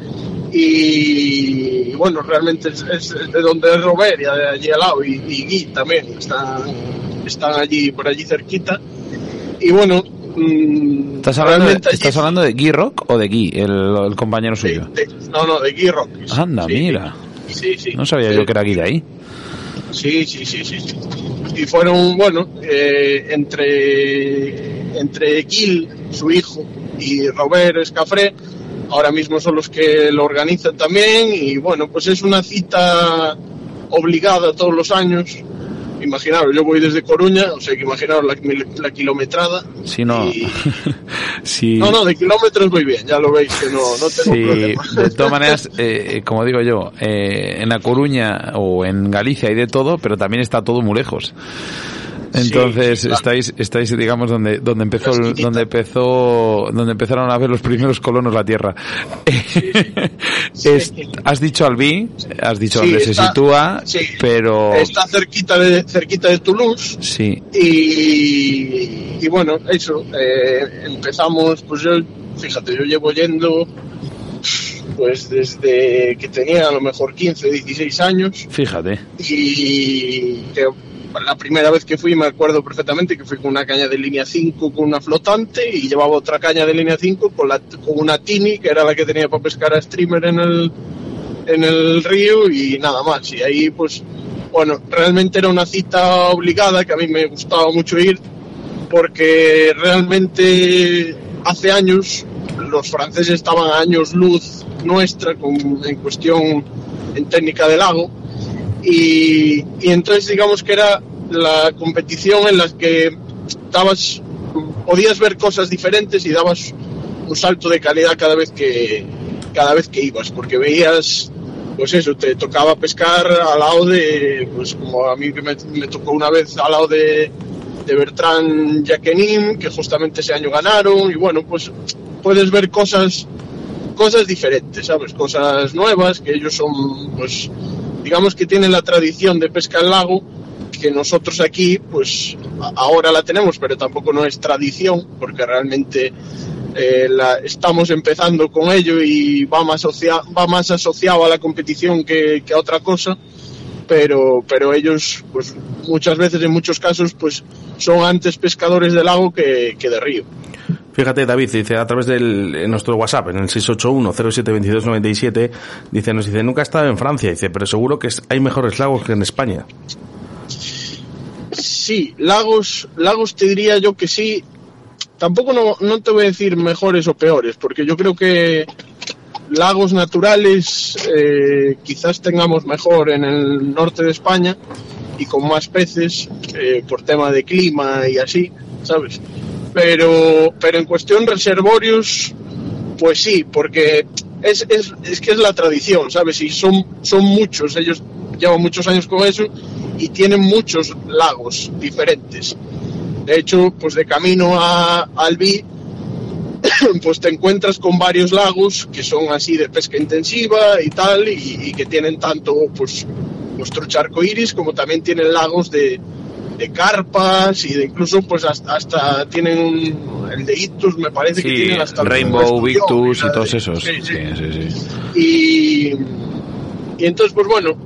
Y bueno, realmente es, de donde es Robert, y de allí al lado, y, y Guy también, están, están allí, por allí cerquita. Y bueno, mm, ¿Estás hablando, de, ¿estás hablando de Guy Rock o de Guy, el, el compañero suyo? de- no, no, de Guy Rock. Anda, Sí, mira. Sí, sí. No sabía yo que era Guy de ahí. Sí, sí, sí, sí. sí. Y fueron, bueno, eh, entre, entre Gil, su hijo, y Robert Escafré, ahora mismo son los que lo organizan también. Y bueno, pues es una cita obligada todos los años. Imaginaros, yo voy desde Coruña, o sea que imaginaros la, la kilometrada. Si no, Y- si, No, no, de kilómetros voy bien, ya lo veis que no, no tengo Sí, problema. de todas maneras, eh, como digo yo, eh, en La Coruña o en Galicia hay de todo, pero también está todo muy lejos. Entonces Sí, claro. estáis, estáis, digamos, donde, donde empezó, donde empezó, donde empezaron a ver los primeros colonos la tierra. Es- has dicho Albi, has dicho dónde se sitúa, pero Está cerquita de, cerquita de Toulouse sí, y, y bueno, eso, eh, empezamos, pues yo, fíjate, yo llevo yendo pues desde que tenía a lo mejor 15, 16 años fíjate. y la primera vez que fui me acuerdo perfectamente que fui con una caña de línea 5 con una flotante y llevaba otra caña de línea 5 con, la, con una tini que era la que tenía para pescar a streamer en el, en el río y nada más. Y ahí pues, bueno, realmente era una cita obligada que a mí me gustaba mucho ir porque realmente hace años los franceses estaban a años luz nuestra con, en cuestión en técnica de lago y, entonces digamos que era la competición en la que dabas podías ver cosas diferentes y dabas un salto de calidad cada vez que cada vez que ibas porque veías pues eso te tocaba pescar al lado de pues como a mí que me, tocó una vez al lado de de Bertrand Jacquemin que justamente ese año ganaron y bueno pues puedes ver cosas cosas diferentes sabes cosas nuevas que ellos son pues digamos que tienen la tradición de pesca al lago que nosotros aquí pues ahora la tenemos pero tampoco no es tradición porque realmente eh, estamos empezando con ello y va más, asocia- va más asociado a la competición que, que a otra cosa pero pero ellos pues muchas veces en muchos casos pues son antes pescadores de lago que, que de río Fíjate, David, dice a través del en nuestro WhatsApp, en el 681-072297, dice, nos dice, nunca he estado en Francia, dice, pero seguro que hay mejores lagos que en España. Sí, lagos, lagos te diría yo que sí. Tampoco no, no te voy a decir mejores o peores, porque yo creo que lagos naturales eh, quizás tengamos mejor en el norte de España y con más peces eh, por tema de clima y así, ¿sabes? Pero, pero en cuestión reservorios, pues sí, porque es, es, es que es la tradición, ¿sabes? Y son, son muchos, ellos llevan muchos años con eso y tienen muchos lagos diferentes. De hecho, pues de camino a Albi, pues te encuentras con varios lagos que son así de pesca intensiva y tal, y, y que tienen tanto pues nuestro charco iris como también tienen lagos de, de carpas y de incluso pues hasta, hasta tienen un, el de Ictus me parece que tienen hasta Rainbow, Victus y todos de- esos. sí, sí. Y, y entonces, pues bueno,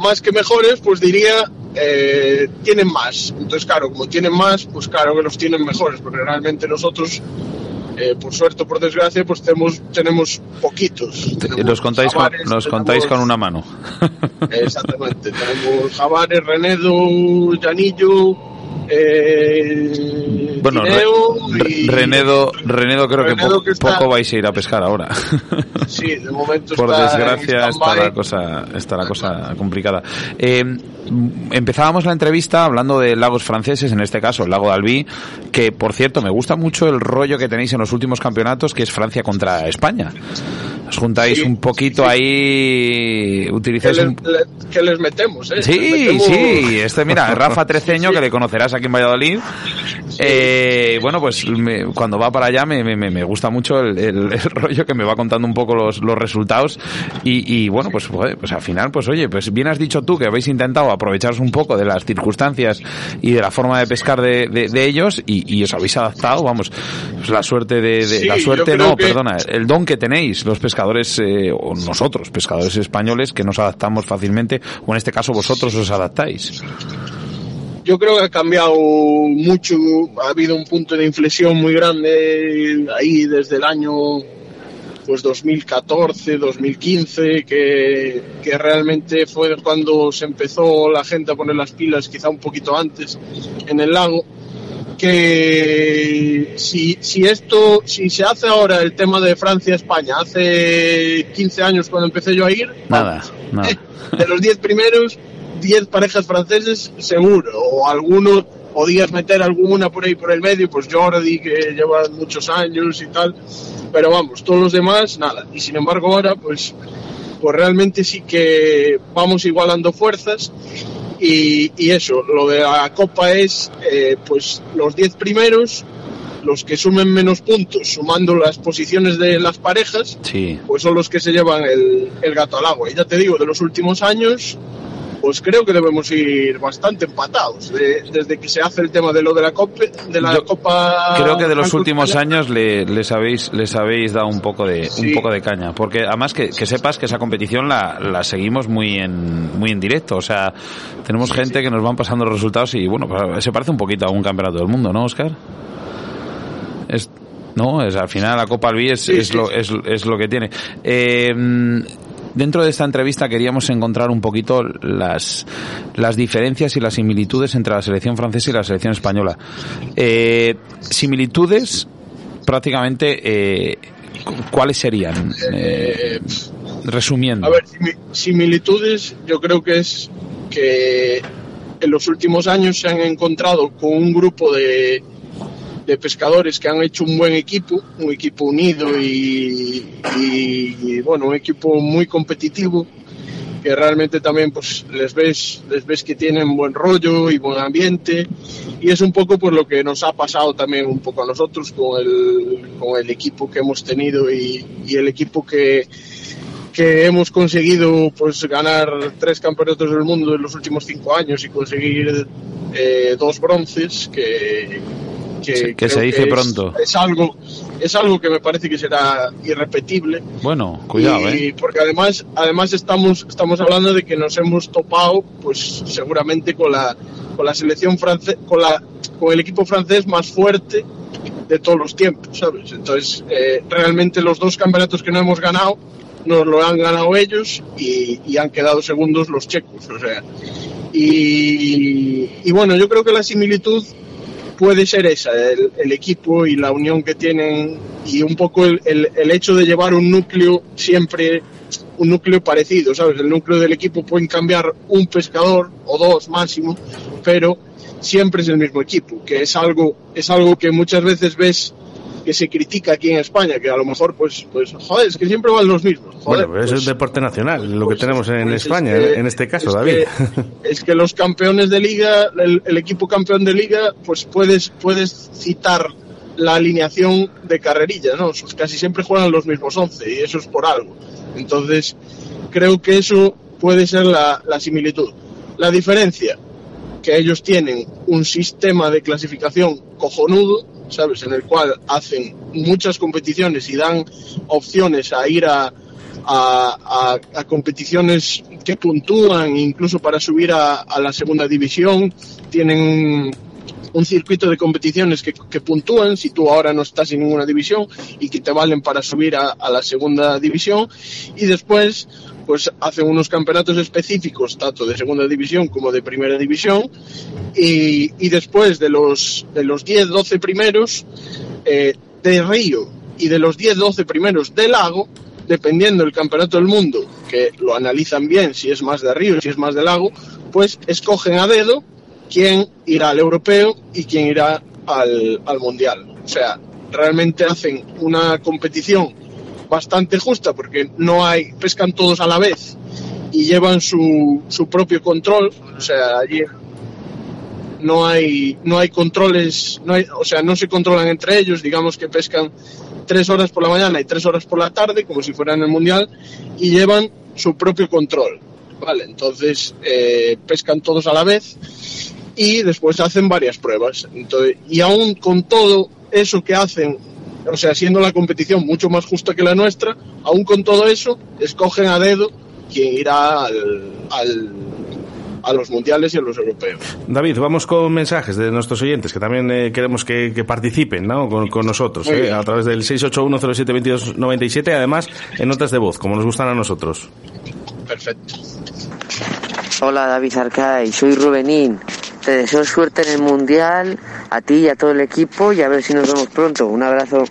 más que mejores, pues diría, eh, tienen más. Entonces, claro, como tienen más, pues claro que los tienen mejores, porque realmente nosotros, eh, por suerte o por desgracia, pues tenemos, tenemos poquitos. Tenemos Nos contáis, con, nos contáis con una mano. Exactamente, tenemos jabares, Renedo, Llanillo, eh, Bueno, Re- y- Renedo, Renedo creo que, Renedo po- que está- poco vais a ir a pescar ahora. Sí, de momento Por está desgracia está la cosa, está la cosa complicada. Eh, empezábamos la entrevista hablando de lagos franceses, en este caso el lago de Albi, que por cierto me gusta mucho el rollo que tenéis en los últimos campeonatos, que es Francia contra España. Os juntáis Sí, un poquito ahí, ¿Qué utilizáis les, un... le- qué les metemos, eh? Sí, Les metemos- sí, este mira, Rafa Treceño, que le conocerás aquí en Valladolid. Eh, bueno, pues me- cuando va para allá me, me- gusta mucho el, el- el rollo que me va contando un poco los, los resultados y, y, bueno, pues, joder, pues al final, pues oye, pues bien has dicho tú que habéis intentado aprovecharos un poco de las circunstancias y de la forma de pescar de, de- de ellos y, y os habéis adaptado, vamos, pues la suerte de, de- Sí, la suerte no, que- perdona, el don que tenéis los pescadores eh, o nosotros, pescadores españoles, que nos adaptamos fácilmente o en este caso vosotros os adaptáis. Yo creo que ha cambiado mucho, ha habido un punto de inflexión muy grande ahí desde el año pues 2014, 2015, que, que realmente fue cuando se empezó la gente a poner las pilas, quizá un poquito antes, en el lago, que si, si esto, si se hace ahora el tema de Francia-España, hace 15 años cuando empecé yo a ir, Nada, nada. de los 10 primeros, 10 parejas franceses seguro, o algunos podías meter alguna por ahí por el medio, pues Jordi que lleva muchos años y tal, pero vamos, todos los demás nada. Y sin embargo ahora pues pues realmente sí que vamos igualando fuerzas Y, y eso, lo de la Copa es eh, pues los 10 primeros, los que sumen menos puntos, sumando las posiciones de las parejas, Sí. pues son los que se llevan el, el gato al agua. Y ya te digo, de los últimos años, pues creo que debemos ir bastante empatados. De- desde que se hace el tema de lo de la Copa, de la Yo Copa Creo que de los Franco últimos España, años le- les habéis les habéis dado un poco de un poco de caña, porque además que, que sepas que esa competición la, la seguimos muy en muy en directo, o sea, tenemos gente que nos van pasando los resultados y bueno, se parece un poquito a un campeonato del mundo, ¿no, Oscar? Es no, es al final la Copa Albi es, es lo es, es lo que tiene. Eh, Dentro de esta entrevista queríamos encontrar un poquito las, las diferencias y las similitudes entre la selección francesa y la selección española. Eh, similitudes, prácticamente, eh, cu- ¿cuáles serían? Eh, resumiendo. A ver, simi- similitudes, yo creo que es que en los últimos años se han encontrado con un grupo de, de pescadores que han hecho un buen equipo, un equipo unido y, y- y, bueno, un equipo muy competitivo que realmente también pues les ves les ves que tienen buen rollo y buen ambiente. Y es un poco por lo que nos ha pasado también un poco a nosotros con el, con el equipo que hemos tenido y, y el equipo que, que hemos conseguido pues ganar tres campeonatos del mundo en los últimos cinco años y conseguir eh, dos bronces que que, Sí, que se dice es- pronto. es algo es algo que me parece que será irrepetible Bueno, cuidado, y ¿eh? porque además además estamos estamos hablando de que nos hemos topado pues seguramente con la con la selección francesa con la con el equipo francés más fuerte de todos los tiempos sabes entonces eh, realmente los dos campeonatos que no hemos ganado nos lo han ganado ellos y, y han quedado segundos los checos o sea y, y bueno yo creo que la similitud puede ser esa, el, equipo y la unión que tienen y un poco el, el- el hecho de llevar un núcleo siempre, un núcleo parecido, ¿sabes? El núcleo del equipo pueden cambiar un pescador o dos máximo, pero siempre es el mismo equipo, que es algo, es algo que muchas veces ves que se critica aquí en España, que a lo mejor pues, pues joder, es que siempre van los mismos. Joder, bueno, pero eso pues- es deporte nacional, lo pues- que tenemos en pues es España, que- en este caso, es David. que- es que los campeones de liga, el, el equipo campeón de liga, pues puedes, puedes citar la alineación de carrerilla, ¿no? Pues Casi siempre juegan los mismos 11 y eso es por algo. Entonces, creo que eso puede ser la, la similitud. La diferencia, que ellos tienen un sistema de clasificación cojonudo, ¿sabes? En el cual hacen muchas competiciones y dan opciones a ir a, a, a- competiciones que puntúan, incluso para subir a, la segunda división. Tienen un circuito de competiciones que, que puntúan si tú ahora no estás en ninguna división y que te valen para subir a, a la segunda división. Y después, pues hacen unos campeonatos específicos, tanto de segunda división como de primera división. Y, y después de los, de los 10, 12 primeros eh, de Río y de los 10, 12 primeros de Lago, dependiendo del campeonato del mundo, que lo analizan bien, si es más de Río, si es más de Lago, pues escogen a dedo quién irá al europeo y quién irá al, al mundial. O sea, realmente hacen una competición bastante justa porque no hay, pescan todos a la vez y llevan su, su propio control. O sea, allí no hay, no hay controles, no hay, o sea, no se controlan entre ellos, digamos que pescan tres horas por la mañana y tres horas por la tarde, como si fueran el mundial, y llevan su propio control. Vale, entonces eh, pescan todos a la vez y después hacen varias pruebas. Entonces, y aún con todo eso que hacen, o sea, siendo la competición mucho más justa que la nuestra, aún con todo eso, escogen a dedo quién irá al, al- a los mundiales y a los europeos. David, vamos con mensajes de nuestros oyentes que también eh, queremos que, que participen ¿no? con, con nosotros eh, a través del 681072297, además en notas de voz, como nos gustan a nosotros. Perfecto. Hola David Arcay, soy Rubenín. Te deseo suerte en el Mundial, a ti y a todo el equipo y a ver si nos vemos pronto. Un abrazo.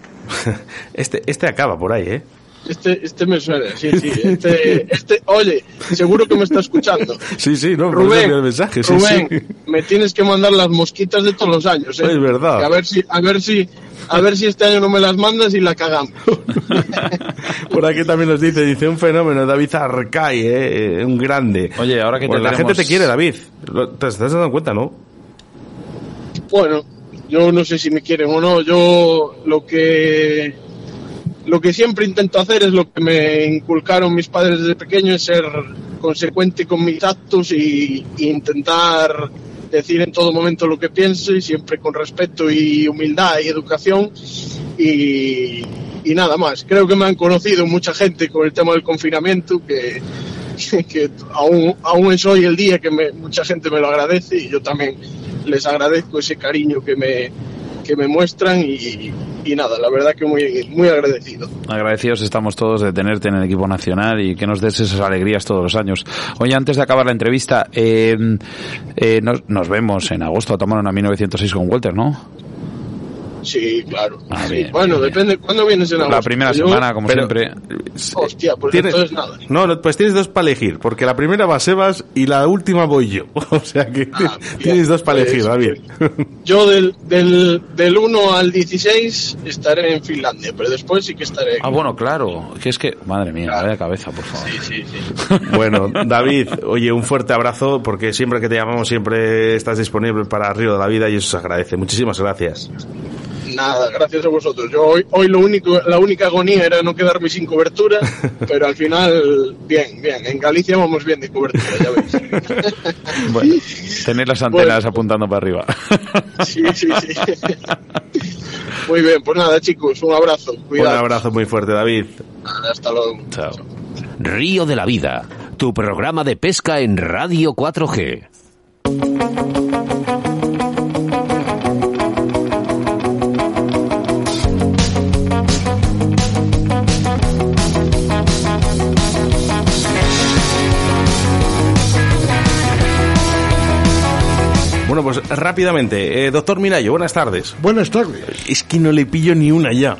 Este, este acaba por ahí, ¿eh? Este, este me suena, sí, sí. Este, este, oye, seguro que me está escuchando. Sí, sí, no, Rubén, el mensaje, sí, Rubén, sí. me tienes que mandar las mosquitas de todos los años, ¿eh? Es verdad. A ver si, a ver si, a ver si este año no me las mandas y la cagamos. Por aquí también nos dice, dice un fenómeno, David Arcay, ¿eh? un grande. Oye, ahora que Pues te la tenemos- gente te quiere, David. ¿Te estás dando cuenta, no? Bueno, yo no sé si me quieren o no. Yo lo que lo que siempre intento hacer es lo que me inculcaron mis padres desde pequeño, es ser consecuente con mis actos y, intentar decir en todo momento lo que pienso y siempre con respeto y humildad y educación y, nada más. Creo que me han conocido mucha gente con el tema del confinamiento que, que aún, aún es hoy el día que me- mucha gente me lo agradece y yo también les agradezco ese cariño que me, que me muestran y, nada, la verdad que muy, muy agradecido. Agradecidos estamos todos de tenerte en el equipo nacional y que nos des esas alegrías todos los años. Oye, antes de acabar la entrevista, eh, eh, nos, nos vemos en agosto a tomar una 1906 con Walter, ¿no? Sí, claro. Ah, Sí, bien, Bueno, depende, ¿cuándo vienes en La agosto? primera Yo- semana, como pero- siempre. Hostia, pues Tienes- entonces nada. No, no, pues tienes dos para elegir, porque la primera va Sebas y la última voy yo. O sea que Ah, tienes dos para pues, elegir, David. Yo del, del, del 1 al 16 estaré en Finlandia, pero después sí que estaré. Ah, bueno, claro. Que es que, madre mía, vaya cabeza, por favor. Sí, sí, sí. Bueno, David, oye, un fuerte abrazo, porque siempre que te llamamos siempre estás disponible para Río de la Vida y eso se agradece. Muchísimas gracias. Nada, gracias a vosotros. Yo hoy, hoy lo único, la única agonía era no quedarme sin cobertura, pero al final, bien, bien. En Galicia vamos bien de cobertura, ya veis. Bueno, tener las antenas apuntando para arriba. Sí, sí, sí. Muy bien, pues nada, chicos, un abrazo. Un Cuidado. abrazo muy fuerte, David. Hasta luego. Chao. Río de la Vida, tu programa de pesca en Radio 4G. Pues rápidamente, eh, doctor Minayo, buenas tardes. Buenas tardes. Es que no le pillo ni una ya.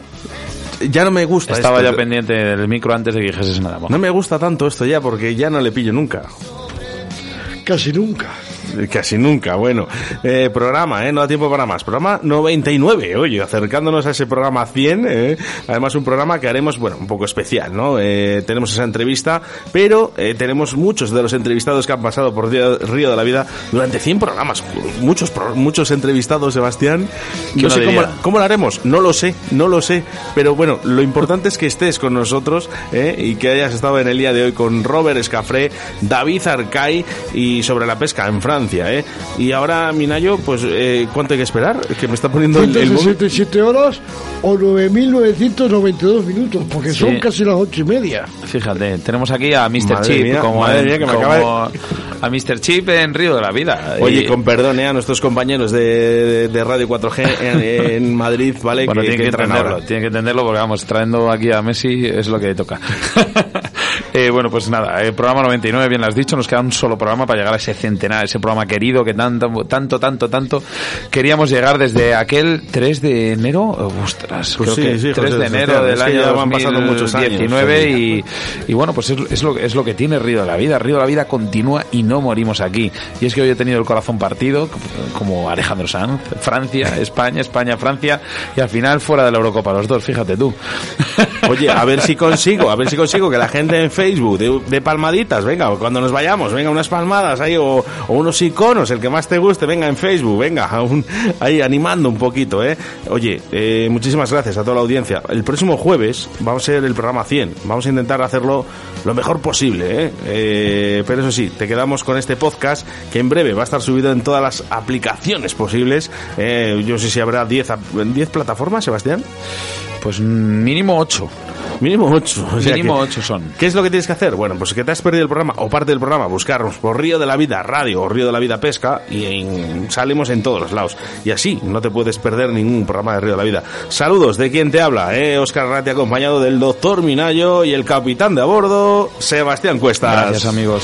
Ya no me gusta Estaba esto. ya pendiente del micro antes de que dijeses nada. No me gusta tanto esto ya porque ya no le pillo nunca. Casi nunca. Casi nunca, bueno. Eh, programa, ¿eh? No da tiempo para más. Programa 99, oye, acercándonos a ese programa 100. ¿eh? Además, un programa que haremos, bueno, un poco especial, ¿no? Eh, tenemos esa entrevista, pero eh, tenemos muchos de los entrevistados que han pasado por Río, de la Vida durante 100 programas. Muchos, muchos entrevistados, Sebastián. ¿Quién No lo sé cómo, cómo lo haremos, no lo sé, no lo sé. Pero bueno, lo importante es que estés con nosotros y que hayas estado en el día de hoy con Robert Escafré, David Arcay y sobre la pesca en Francia. ¿Eh? Y ahora, Minayo, pues, eh, ¿cuánto hay que esperar? Que me está poniendo el, el móvil. 167 horas o 9.992 minutos, porque Sí. son casi las ocho y media. Fíjate, tenemos aquí a Mr. Madre Chip, mía, como, madre en- mía, que me como acaba a Mr. Chip en Río de la Vida. Oye, Y- con perdón ¿eh? a nuestros compañeros de, de- de Radio 4G en, en Madrid, ¿vale? Bueno, tienen que, entran entenderlo, ahora. tienen que entenderlo porque vamos, trayendo aquí a Messi es lo que toca. Eh, bueno, pues nada, eh, programa 99, bien lo has dicho, nos queda un solo programa para llegar a ese centenar, ese programa querido que tanto, tanto, tanto, tanto queríamos llegar desde aquel 3 de enero, ostras, Pues creo sí, que sí, 3 José de enero del año ya van pasando muchos años, 2019 sí. y, y bueno, pues es, es lo, es lo que tiene Río de la Vida, Río de la Vida continúa y no morimos aquí. Y es que hoy he tenido el corazón partido, como Alejandro Sanz, Francia, España, España, Francia, y al final fuera de la Eurocopa los dos, fíjate tú. Oye, a ver si consigo, a ver si consigo que la gente Facebook de, palmaditas, venga, cuando nos vayamos, venga, unas palmadas ahí o, unos iconos, el que más te guste, venga en Facebook, venga, un- ahí animando un poquito, ¿eh? Oye, eh, muchísimas gracias a toda la audiencia. El próximo jueves vamos a ser el programa 100, vamos a intentar hacerlo lo mejor posible, ¿eh? Eh, pero eso sí, te quedamos con este podcast que en breve va a estar subido en todas las aplicaciones posibles. Eh, yo sé si habrá 10 ap- 10 plataformas, Sebastián. Pues mínimo 8. Mínimo 8. Mínimo 8 son. ¿Qué es lo que tienes que hacer? Bueno, pues que te has perdido el programa o parte del programa, buscarnos por Río de la Vida Radio o Río de la Vida Pesca y en- salimos en todos los lados. Y así no te puedes perder ningún programa de Río de la Vida. Saludos de quien te habla, eh, Oscar Ratti acompañado del doctor Minayo y el capitán de a bordo, Sebastián Cuestas. Gracias amigos.